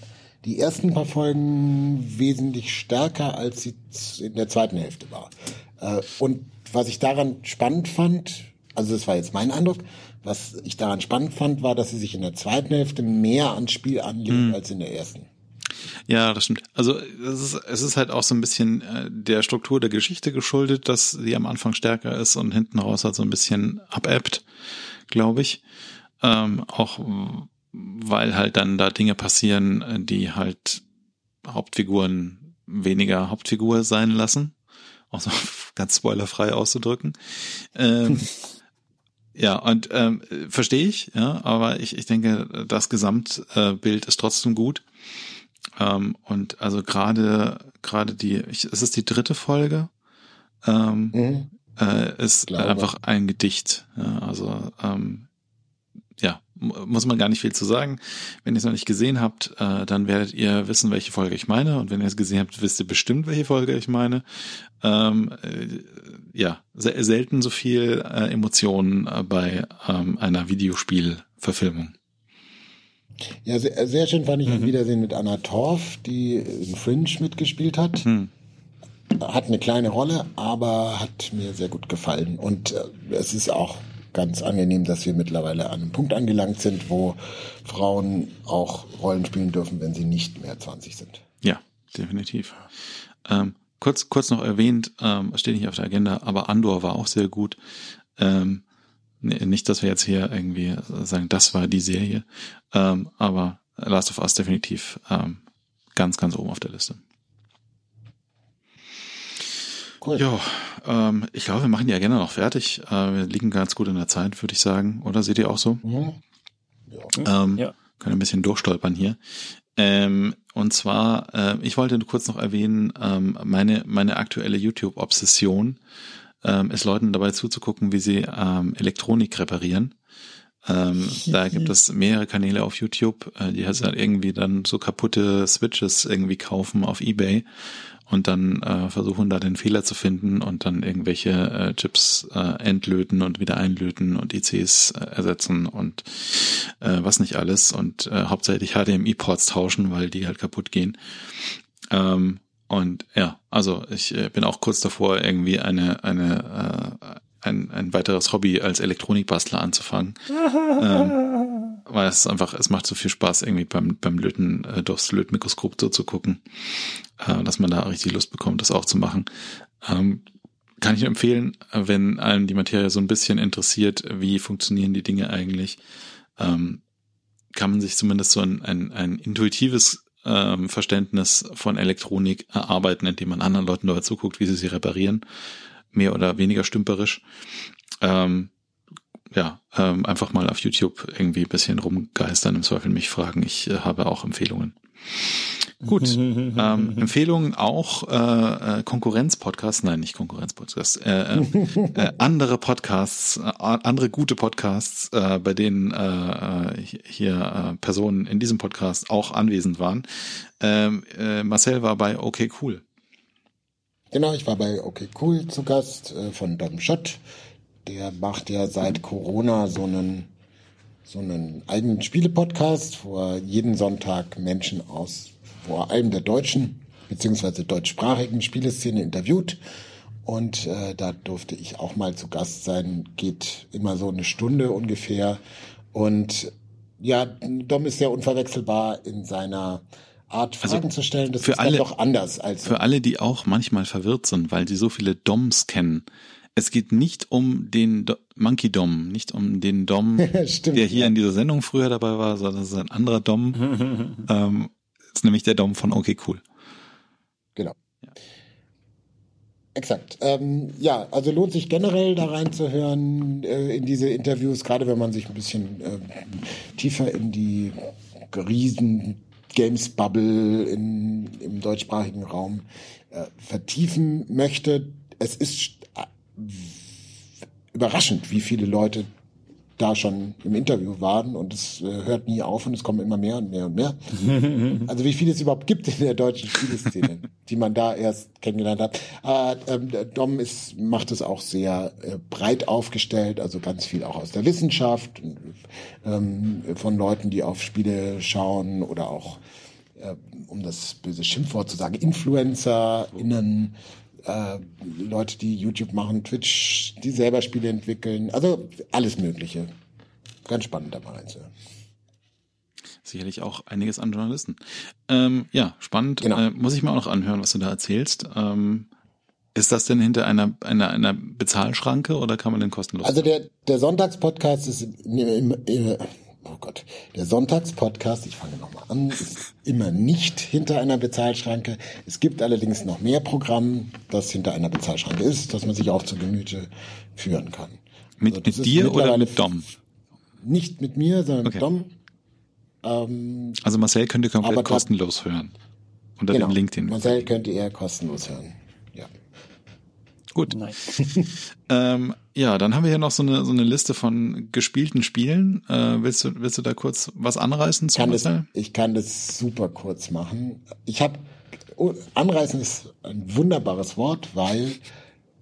die ersten paar Folgen wesentlich stärker, als sie in der zweiten Hälfte war. Äh, und was ich daran spannend fand, also das war jetzt mein Eindruck, was ich daran spannend fand, war, dass sie sich in der zweiten Hälfte mehr ans Spiel anlegen mhm. als in der ersten. Ja, das stimmt. Also es ist, es ist halt auch so ein bisschen äh, der Struktur der Geschichte geschuldet, dass sie am Anfang stärker ist und hinten raus halt so ein bisschen abebbt, glaube ich. Ähm, auch weil halt dann da Dinge passieren, die halt Hauptfiguren weniger Hauptfigur sein lassen. Auch so ganz spoilerfrei auszudrücken. Ähm, ja, und ähm, verstehe ich, ja, aber ich, ich denke, das Gesamtbild ist trotzdem gut. Ähm, und also gerade gerade die, ich, es ist die dritte Folge, ähm, mhm. äh, ist einfach ein Gedicht. Ja, also ähm, muss man gar nicht viel zu sagen. Wenn ihr es noch nicht gesehen habt, äh, dann werdet ihr wissen, welche Folge ich meine. Und wenn ihr es gesehen habt, wisst ihr bestimmt, welche Folge ich meine. Ähm, äh, ja, se selten so viel äh, Emotionen äh, bei ähm, einer Videospielverfilmung. Ja, sehr, sehr schön fand ich mhm. ein Wiedersehen mit Anna Torf, die in Fringe mitgespielt hat. Mhm. Hat eine kleine Rolle, aber hat mir sehr gut gefallen. Und äh, es ist auch ganz angenehm, dass wir mittlerweile an einem Punkt angelangt sind, wo Frauen auch Rollen spielen dürfen, wenn sie nicht mehr 20 sind. Ja, definitiv. Ähm, kurz, kurz noch erwähnt, ähm, steht nicht auf der Agenda, aber Andor war auch sehr gut. Ähm, nicht, dass wir jetzt hier irgendwie sagen, das war die Serie, ähm, aber Last of Us definitiv ähm, ganz, ganz oben auf der Liste. Cool. Ja, ähm, ich glaube, wir machen die Agenda noch fertig. Äh, wir liegen ganz gut in der Zeit, würde ich sagen. Oder seht ihr auch so? Mhm. Ja. Ähm, ja. Können ein bisschen durchstolpern hier. Ähm, und zwar, äh, ich wollte kurz noch erwähnen, ähm, meine, meine aktuelle YouTube-Obsession ähm, ist Leuten dabei zuzugucken, wie sie ähm, Elektronik reparieren. Ähm, da gibt es mehrere Kanäle auf YouTube, äh, die halt irgendwie dann so kaputte Switches irgendwie kaufen auf Ebay und dann äh, versuchen da den Fehler zu finden und dann irgendwelche äh, Chips äh, entlöten und wieder einlöten und ICs äh, ersetzen und äh, was nicht alles und äh, hauptsächlich HDMI-Ports tauschen, weil die halt kaputt gehen. Ähm, und ja, also ich äh, bin auch kurz davor, irgendwie eine, eine, äh, ein, ein weiteres Hobby als Elektronikbastler anzufangen. ähm, weil es einfach, es macht so viel Spaß, irgendwie beim, beim Löten äh, durchs Lötmikroskop so zu gucken, äh, dass man da richtig Lust bekommt, das auch zu machen. Ähm, kann ich empfehlen, wenn einem die Materie so ein bisschen interessiert, wie funktionieren die Dinge eigentlich, ähm, kann man sich zumindest so ein, ein, ein intuitives ähm, Verständnis von Elektronik erarbeiten, indem man anderen Leuten dabei zuguckt, wie sie sie reparieren, mehr oder weniger stümperisch. Ähm, ja, ähm, einfach mal auf YouTube irgendwie ein bisschen rumgeistern, im Zweifel mich fragen. Ich äh, habe auch Empfehlungen. Gut. ähm, Empfehlungen auch äh, äh, Konkurrenz-Podcasts, nein, nicht Konkurrenz-Podcasts, äh, äh, äh, andere Podcasts, äh, andere gute Podcasts, äh, bei denen hier äh, Personen in diesem Podcast auch anwesend waren. Ähm, äh, Marcel war bei OK Cool. Genau, ich war bei OK Cool zu Gast äh, von Dom Schott. Der macht ja seit Corona so einen so einen eigenen Spiele-Podcast, wo er jeden Sonntag Menschen aus vor allem der deutschen beziehungsweise deutschsprachigen Spieleszene interviewt. Und äh, da durfte ich auch mal zu Gast sein. Geht immer so eine Stunde ungefähr. Und ja, Dom ist sehr unverwechselbar in seiner Art Fragen also zu stellen. Das ist alle, doch anders als für alle, die auch manchmal verwirrt sind, weil sie so viele Doms kennen. Es geht nicht um den Do Monkey Dom, nicht um den Dom, Stimmt, der hier ja. in dieser Sendung früher dabei war, sondern es ist ein anderer Dom. ähm, ist nämlich der Dom von Okay Cool. Genau. Ja. Exakt. Ähm, ja, also lohnt sich generell da reinzuhören äh, in diese Interviews, gerade wenn man sich ein bisschen äh, tiefer in die riesen Games Bubble in, im deutschsprachigen Raum äh, vertiefen möchte. Es ist überraschend, wie viele Leute da schon im Interview waren und es äh, hört nie auf und es kommen immer mehr und mehr und mehr. also wie viel es überhaupt gibt in der deutschen Spieleszene, die man da erst kennengelernt hat. Äh, ähm, Dom ist, macht es auch sehr äh, breit aufgestellt, also ganz viel auch aus der Wissenschaft, ähm, von Leuten, die auf Spiele schauen oder auch, äh, um das böse Schimpfwort zu sagen, InfluencerInnen, äh, Leute, die YouTube machen, Twitch, die selber Spiele entwickeln, also alles Mögliche. Ganz spannend da mal reinzuhören. Sicherlich auch einiges an Journalisten. Ähm, ja, spannend. Genau. Äh, muss ich mir auch noch anhören, was du da erzählst. Ähm, ist das denn hinter einer, einer, einer Bezahlschranke oder kann man den kostenlos? Also der, der Sonntagspodcast ist im, im, im, oh Gott, der Sonntagspodcast, ich fange nochmal an, ist immer nicht hinter einer Bezahlschranke. Es gibt allerdings noch mehr Programm, das hinter einer Bezahlschranke ist, dass man sich auch zu Gemüte führen kann. Mit, also mit dir oder mit Dom? Nicht mit mir, sondern okay. mit Dom. Ähm, also Marcel könnte komplett kostenlos hören. Unter genau, dem Link, den Marcel könnte er kostenlos hören. Gut. ähm, ja, dann haben wir hier noch so eine, so eine Liste von gespielten Spielen. Äh, willst, du, willst du da kurz was anreißen zu kann das, Ich kann das super kurz machen. Ich habe, oh, anreißen ist ein wunderbares Wort, weil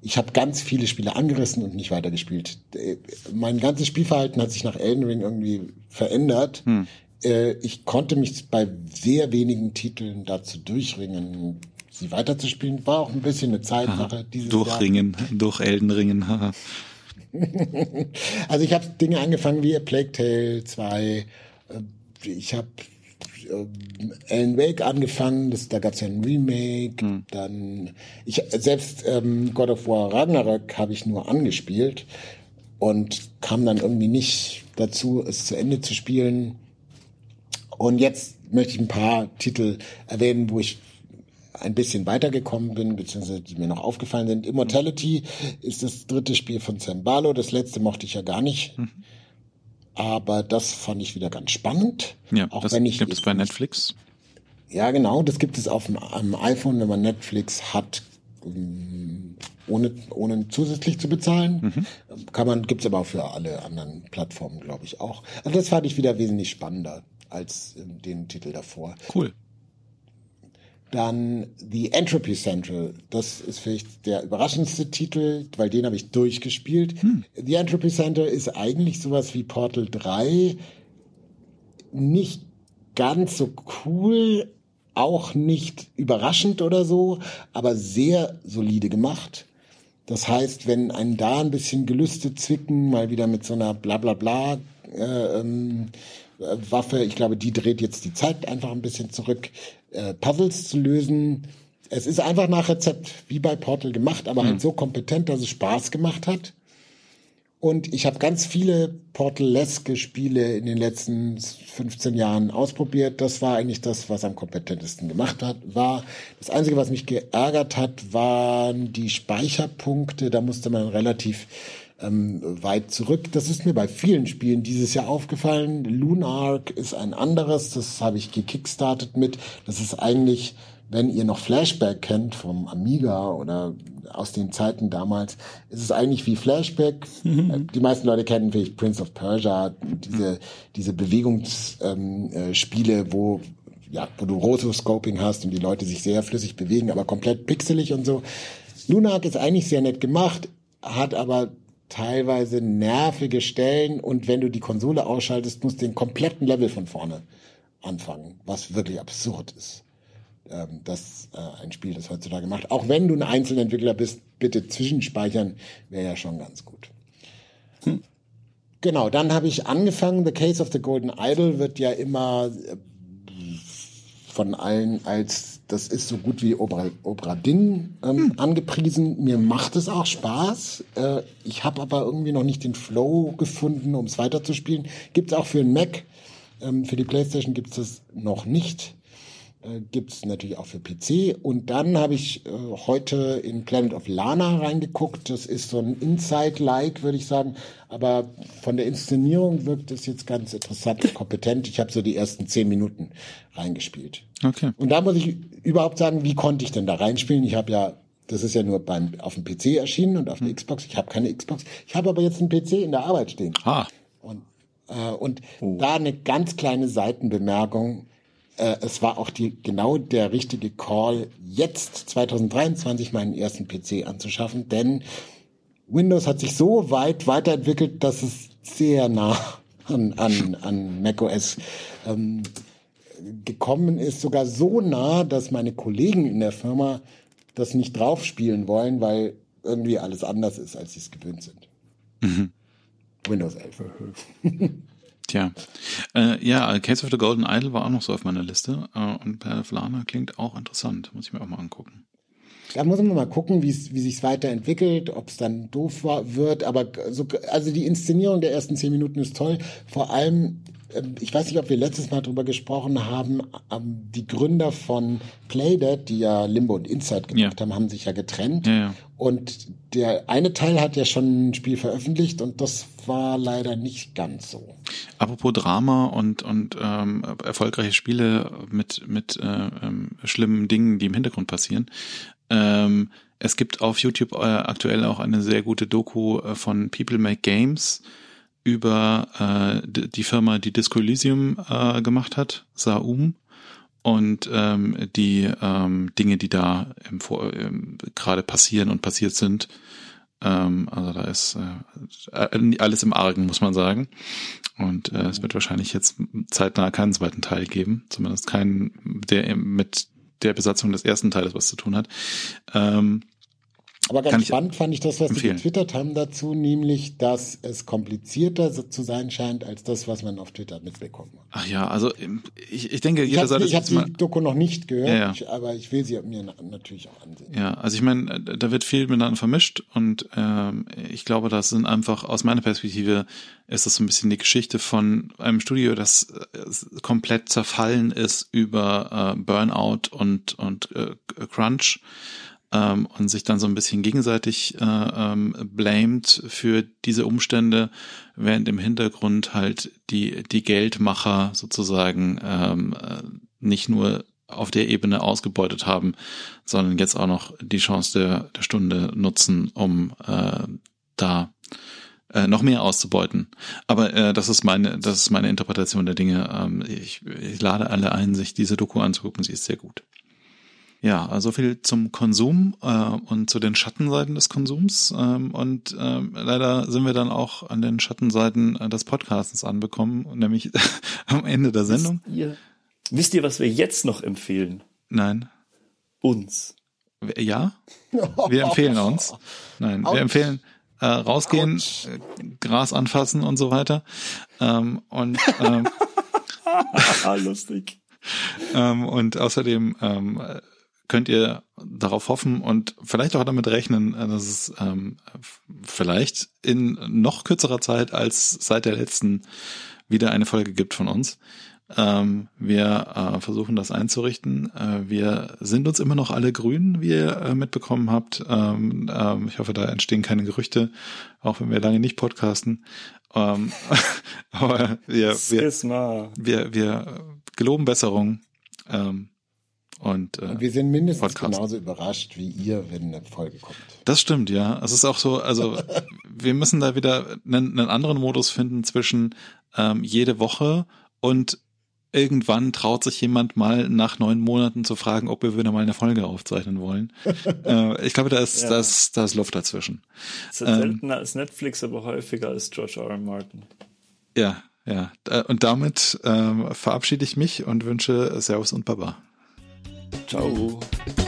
ich habe ganz viele Spiele angerissen und nicht weitergespielt. Äh, mein ganzes Spielverhalten hat sich nach Elden Ring irgendwie verändert. Hm. Äh, ich konnte mich bei sehr wenigen Titeln dazu durchringen, sie weiterzuspielen. War auch ein bisschen eine Zeitsache. Dieses Durchringen, durch Elden Ringen. also ich habe Dinge angefangen wie A Plague Tale 2. Äh, ich habe äh, Alan Wake angefangen, das, da gab es ja ein Remake. Hm. Dann ich selbst ähm, God of War Ragnarök habe ich nur angespielt und kam dann irgendwie nicht dazu, es zu Ende zu spielen. Und jetzt möchte ich ein paar Titel erwähnen, wo ich ein bisschen weitergekommen bin, beziehungsweise die mir noch aufgefallen sind. Immortality ist das dritte Spiel von Sam Barlow. Das letzte mochte ich ja gar nicht. Mhm. Aber das fand ich wieder ganz spannend. Ja, auch das wenn ich, gibt es bei Netflix. Ja, genau. Das gibt es auf dem, iPhone, wenn man Netflix hat, ähm, ohne, ohne zusätzlich zu bezahlen. Mhm. Kann man, gibt's aber auch für alle anderen Plattformen, glaube ich, auch. Also das fand ich wieder wesentlich spannender als den Titel davor. Cool. Dann The Entropy Central. Das ist vielleicht der überraschendste Titel, weil den habe ich durchgespielt. Hm. The Entropy Central ist eigentlich sowas wie Portal 3. Nicht ganz so cool, auch nicht überraschend oder so, aber sehr solide gemacht. Das heißt, wenn einen da ein bisschen Gelüste zwicken, mal wieder mit so einer Blablabla äh, ähm, Waffe, ich glaube, die dreht jetzt die Zeit einfach ein bisschen zurück, äh, Puzzles zu lösen. Es ist einfach nach Rezept wie bei Portal gemacht, aber mhm. halt so kompetent, dass es Spaß gemacht hat. Und ich habe ganz viele Portal-leske Spiele in den letzten 15 Jahren ausprobiert. Das war eigentlich das, was am kompetentesten gemacht hat, war. Das Einzige, was mich geärgert hat, waren die Speicherpunkte. Da musste man relativ ähm, weit zurück. Das ist mir bei vielen Spielen dieses Jahr aufgefallen. Lunark ist ein anderes, das habe ich gekickstartet mit. Das ist eigentlich, wenn ihr noch Flashback kennt vom Amiga oder aus den Zeiten damals, ist es eigentlich wie Flashback. Mhm. Die meisten Leute kennen vielleicht Prince of Persia, diese, diese Bewegungsspiele, ähm, äh, wo ja, wo du Rotoscoping hast und die Leute sich sehr flüssig bewegen, aber komplett pixelig und so. Lunark ist eigentlich sehr nett gemacht, hat aber teilweise nervige Stellen und wenn du die Konsole ausschaltest, musst du den kompletten Level von vorne anfangen, was wirklich absurd ist. Ähm, das äh, ein Spiel, das heutzutage macht. Auch wenn du ein Einzelentwickler bist, bitte zwischenspeichern, wäre ja schon ganz gut. Hm. Genau, dann habe ich angefangen. The Case of the Golden Idol wird ja immer äh, von allen als das ist so gut wie Obra, Obra Dinn ähm, hm. angepriesen. Mir macht es auch Spaß. Äh, ich habe aber irgendwie noch nicht den Flow gefunden, um es weiterzuspielen. Gibt es auch für den Mac. Ähm, für die PlayStation gibt es das noch nicht äh, gibt es natürlich auch für PC. Und dann habe ich äh, heute in Planet of Lana reingeguckt. Das ist so ein Inside-like, würde ich sagen. Aber von der Inszenierung wirkt es jetzt ganz interessant und kompetent. Ich habe so die ersten zehn Minuten reingespielt. Okay. Und da muss ich überhaupt sagen, wie konnte ich denn da reinspielen? Ich habe ja das ist ja nur beim, auf dem PC erschienen und auf der hm. Xbox. Ich habe keine Xbox. Ich habe aber jetzt einen PC in der Arbeit stehen. Ah. Und, äh, und oh. da eine ganz kleine Seitenbemerkung. Äh, es war auch die, genau der richtige Call, jetzt 2023 meinen ersten PC anzuschaffen, denn Windows hat sich so weit weiterentwickelt, dass es sehr nah an, an, an macOS ähm, gekommen ist, sogar so nah, dass meine Kollegen in der Firma das nicht draufspielen wollen, weil irgendwie alles anders ist, als sie es gewöhnt sind. Mhm. Windows 11. Tja. Äh, ja, Case of the Golden Idol war auch noch so auf meiner Liste. Äh, und Per Flana klingt auch interessant. Muss ich mir auch mal angucken. Da muss man mal gucken, wie es wie sich's weiterentwickelt, ob es dann doof war, wird. Aber so, also die Inszenierung der ersten zehn Minuten ist toll. Vor allem ähm, ich weiß nicht, ob wir letztes Mal drüber gesprochen haben, ähm, die Gründer von Playdead, die ja Limbo und Inside gemacht ja. haben, haben sich ja getrennt. Ja, ja. Und der eine Teil hat ja schon ein Spiel veröffentlicht und das war leider nicht ganz so. Apropos Drama und und ähm, erfolgreiche Spiele mit mit äh, ähm, schlimmen Dingen, die im Hintergrund passieren. Ähm, es gibt auf YouTube äh, aktuell auch eine sehr gute Doku äh, von People Make Games über äh, die Firma, die Disco Elysium äh, gemacht hat, Saum, und ähm, die ähm, Dinge, die da im Vor ähm, gerade passieren und passiert sind. Ähm, also da ist äh, alles im Argen, muss man sagen. Und äh, es wird wahrscheinlich jetzt zeitnah keinen zweiten Teil geben, zumindest keinen, der mit der Besatzung des ersten Teiles was zu tun hat. Ähm, aber ganz spannend fand ich das, was empfehlen. sie getwittert haben dazu, nämlich, dass es komplizierter zu sein scheint, als das, was man auf Twitter mitbekommen hat. Ach ja, also ich, ich denke, jeder sollte Ich habe die Doku noch nicht gehört, ja, ja. Ich, aber ich will sie mir natürlich auch ansehen. Ja, also ich meine, da wird viel miteinander vermischt und ähm, ich glaube, das sind einfach, aus meiner Perspektive, ist das so ein bisschen die Geschichte von einem Studio, das äh, komplett zerfallen ist über äh, Burnout und, und äh, Crunch ähm, und sich dann so ein bisschen gegenseitig äh, ähm, blamed für diese Umstände, während im Hintergrund halt die, die Geldmacher sozusagen ähm, äh, nicht nur auf der Ebene ausgebeutet haben, sondern jetzt auch noch die Chance der, der Stunde nutzen, um äh, da äh, noch mehr auszubeuten. Aber äh, das ist meine, das ist meine Interpretation der Dinge. Ähm, ich, ich lade alle ein, sich diese Doku anzugucken. Sie ist sehr gut. Ja, also viel zum Konsum äh, und zu den Schattenseiten des Konsums. Ähm, und ähm, leider sind wir dann auch an den Schattenseiten äh, des Podcastens anbekommen, nämlich am Ende der Sendung. Wisst ihr, wisst ihr, was wir jetzt noch empfehlen? Nein. Uns. Ja, wir empfehlen uns. Nein, wir empfehlen äh, rausgehen, äh, Gras anfassen und so weiter. Ähm, und ähm, lustig. ähm, und außerdem ähm, könnt ihr darauf hoffen und vielleicht auch damit rechnen, äh, dass es ähm, vielleicht in noch kürzerer Zeit als seit der letzten wieder eine Folge gibt von uns. Ähm, wir äh, versuchen das einzurichten. Äh, wir sind uns immer noch alle grün, wie ihr äh, mitbekommen habt. Ähm, ähm, ich hoffe, da entstehen keine Gerüchte, auch wenn wir lange nicht podcasten. Ähm, aber wir, wir, wir, wir geloben Besserung. Ähm, und, äh, und wir sind mindestens Podcast. genauso überrascht wie ihr, wenn eine Folge kommt. Das stimmt, ja. Es ist auch so, also wir müssen da wieder einen, einen anderen Modus finden zwischen ähm, jede Woche und irgendwann traut sich jemand mal nach neun Monaten zu fragen, ob wir wieder mal eine Folge aufzeichnen wollen. äh, ich glaube, da ist, ja. da, ist, da ist Luft dazwischen. Es ist ähm, seltener als Netflix, aber häufiger als George R. R. Martin. Ja, ja. Und damit ähm, verabschiede ich mich und wünsche Servus und Baba. Tchau.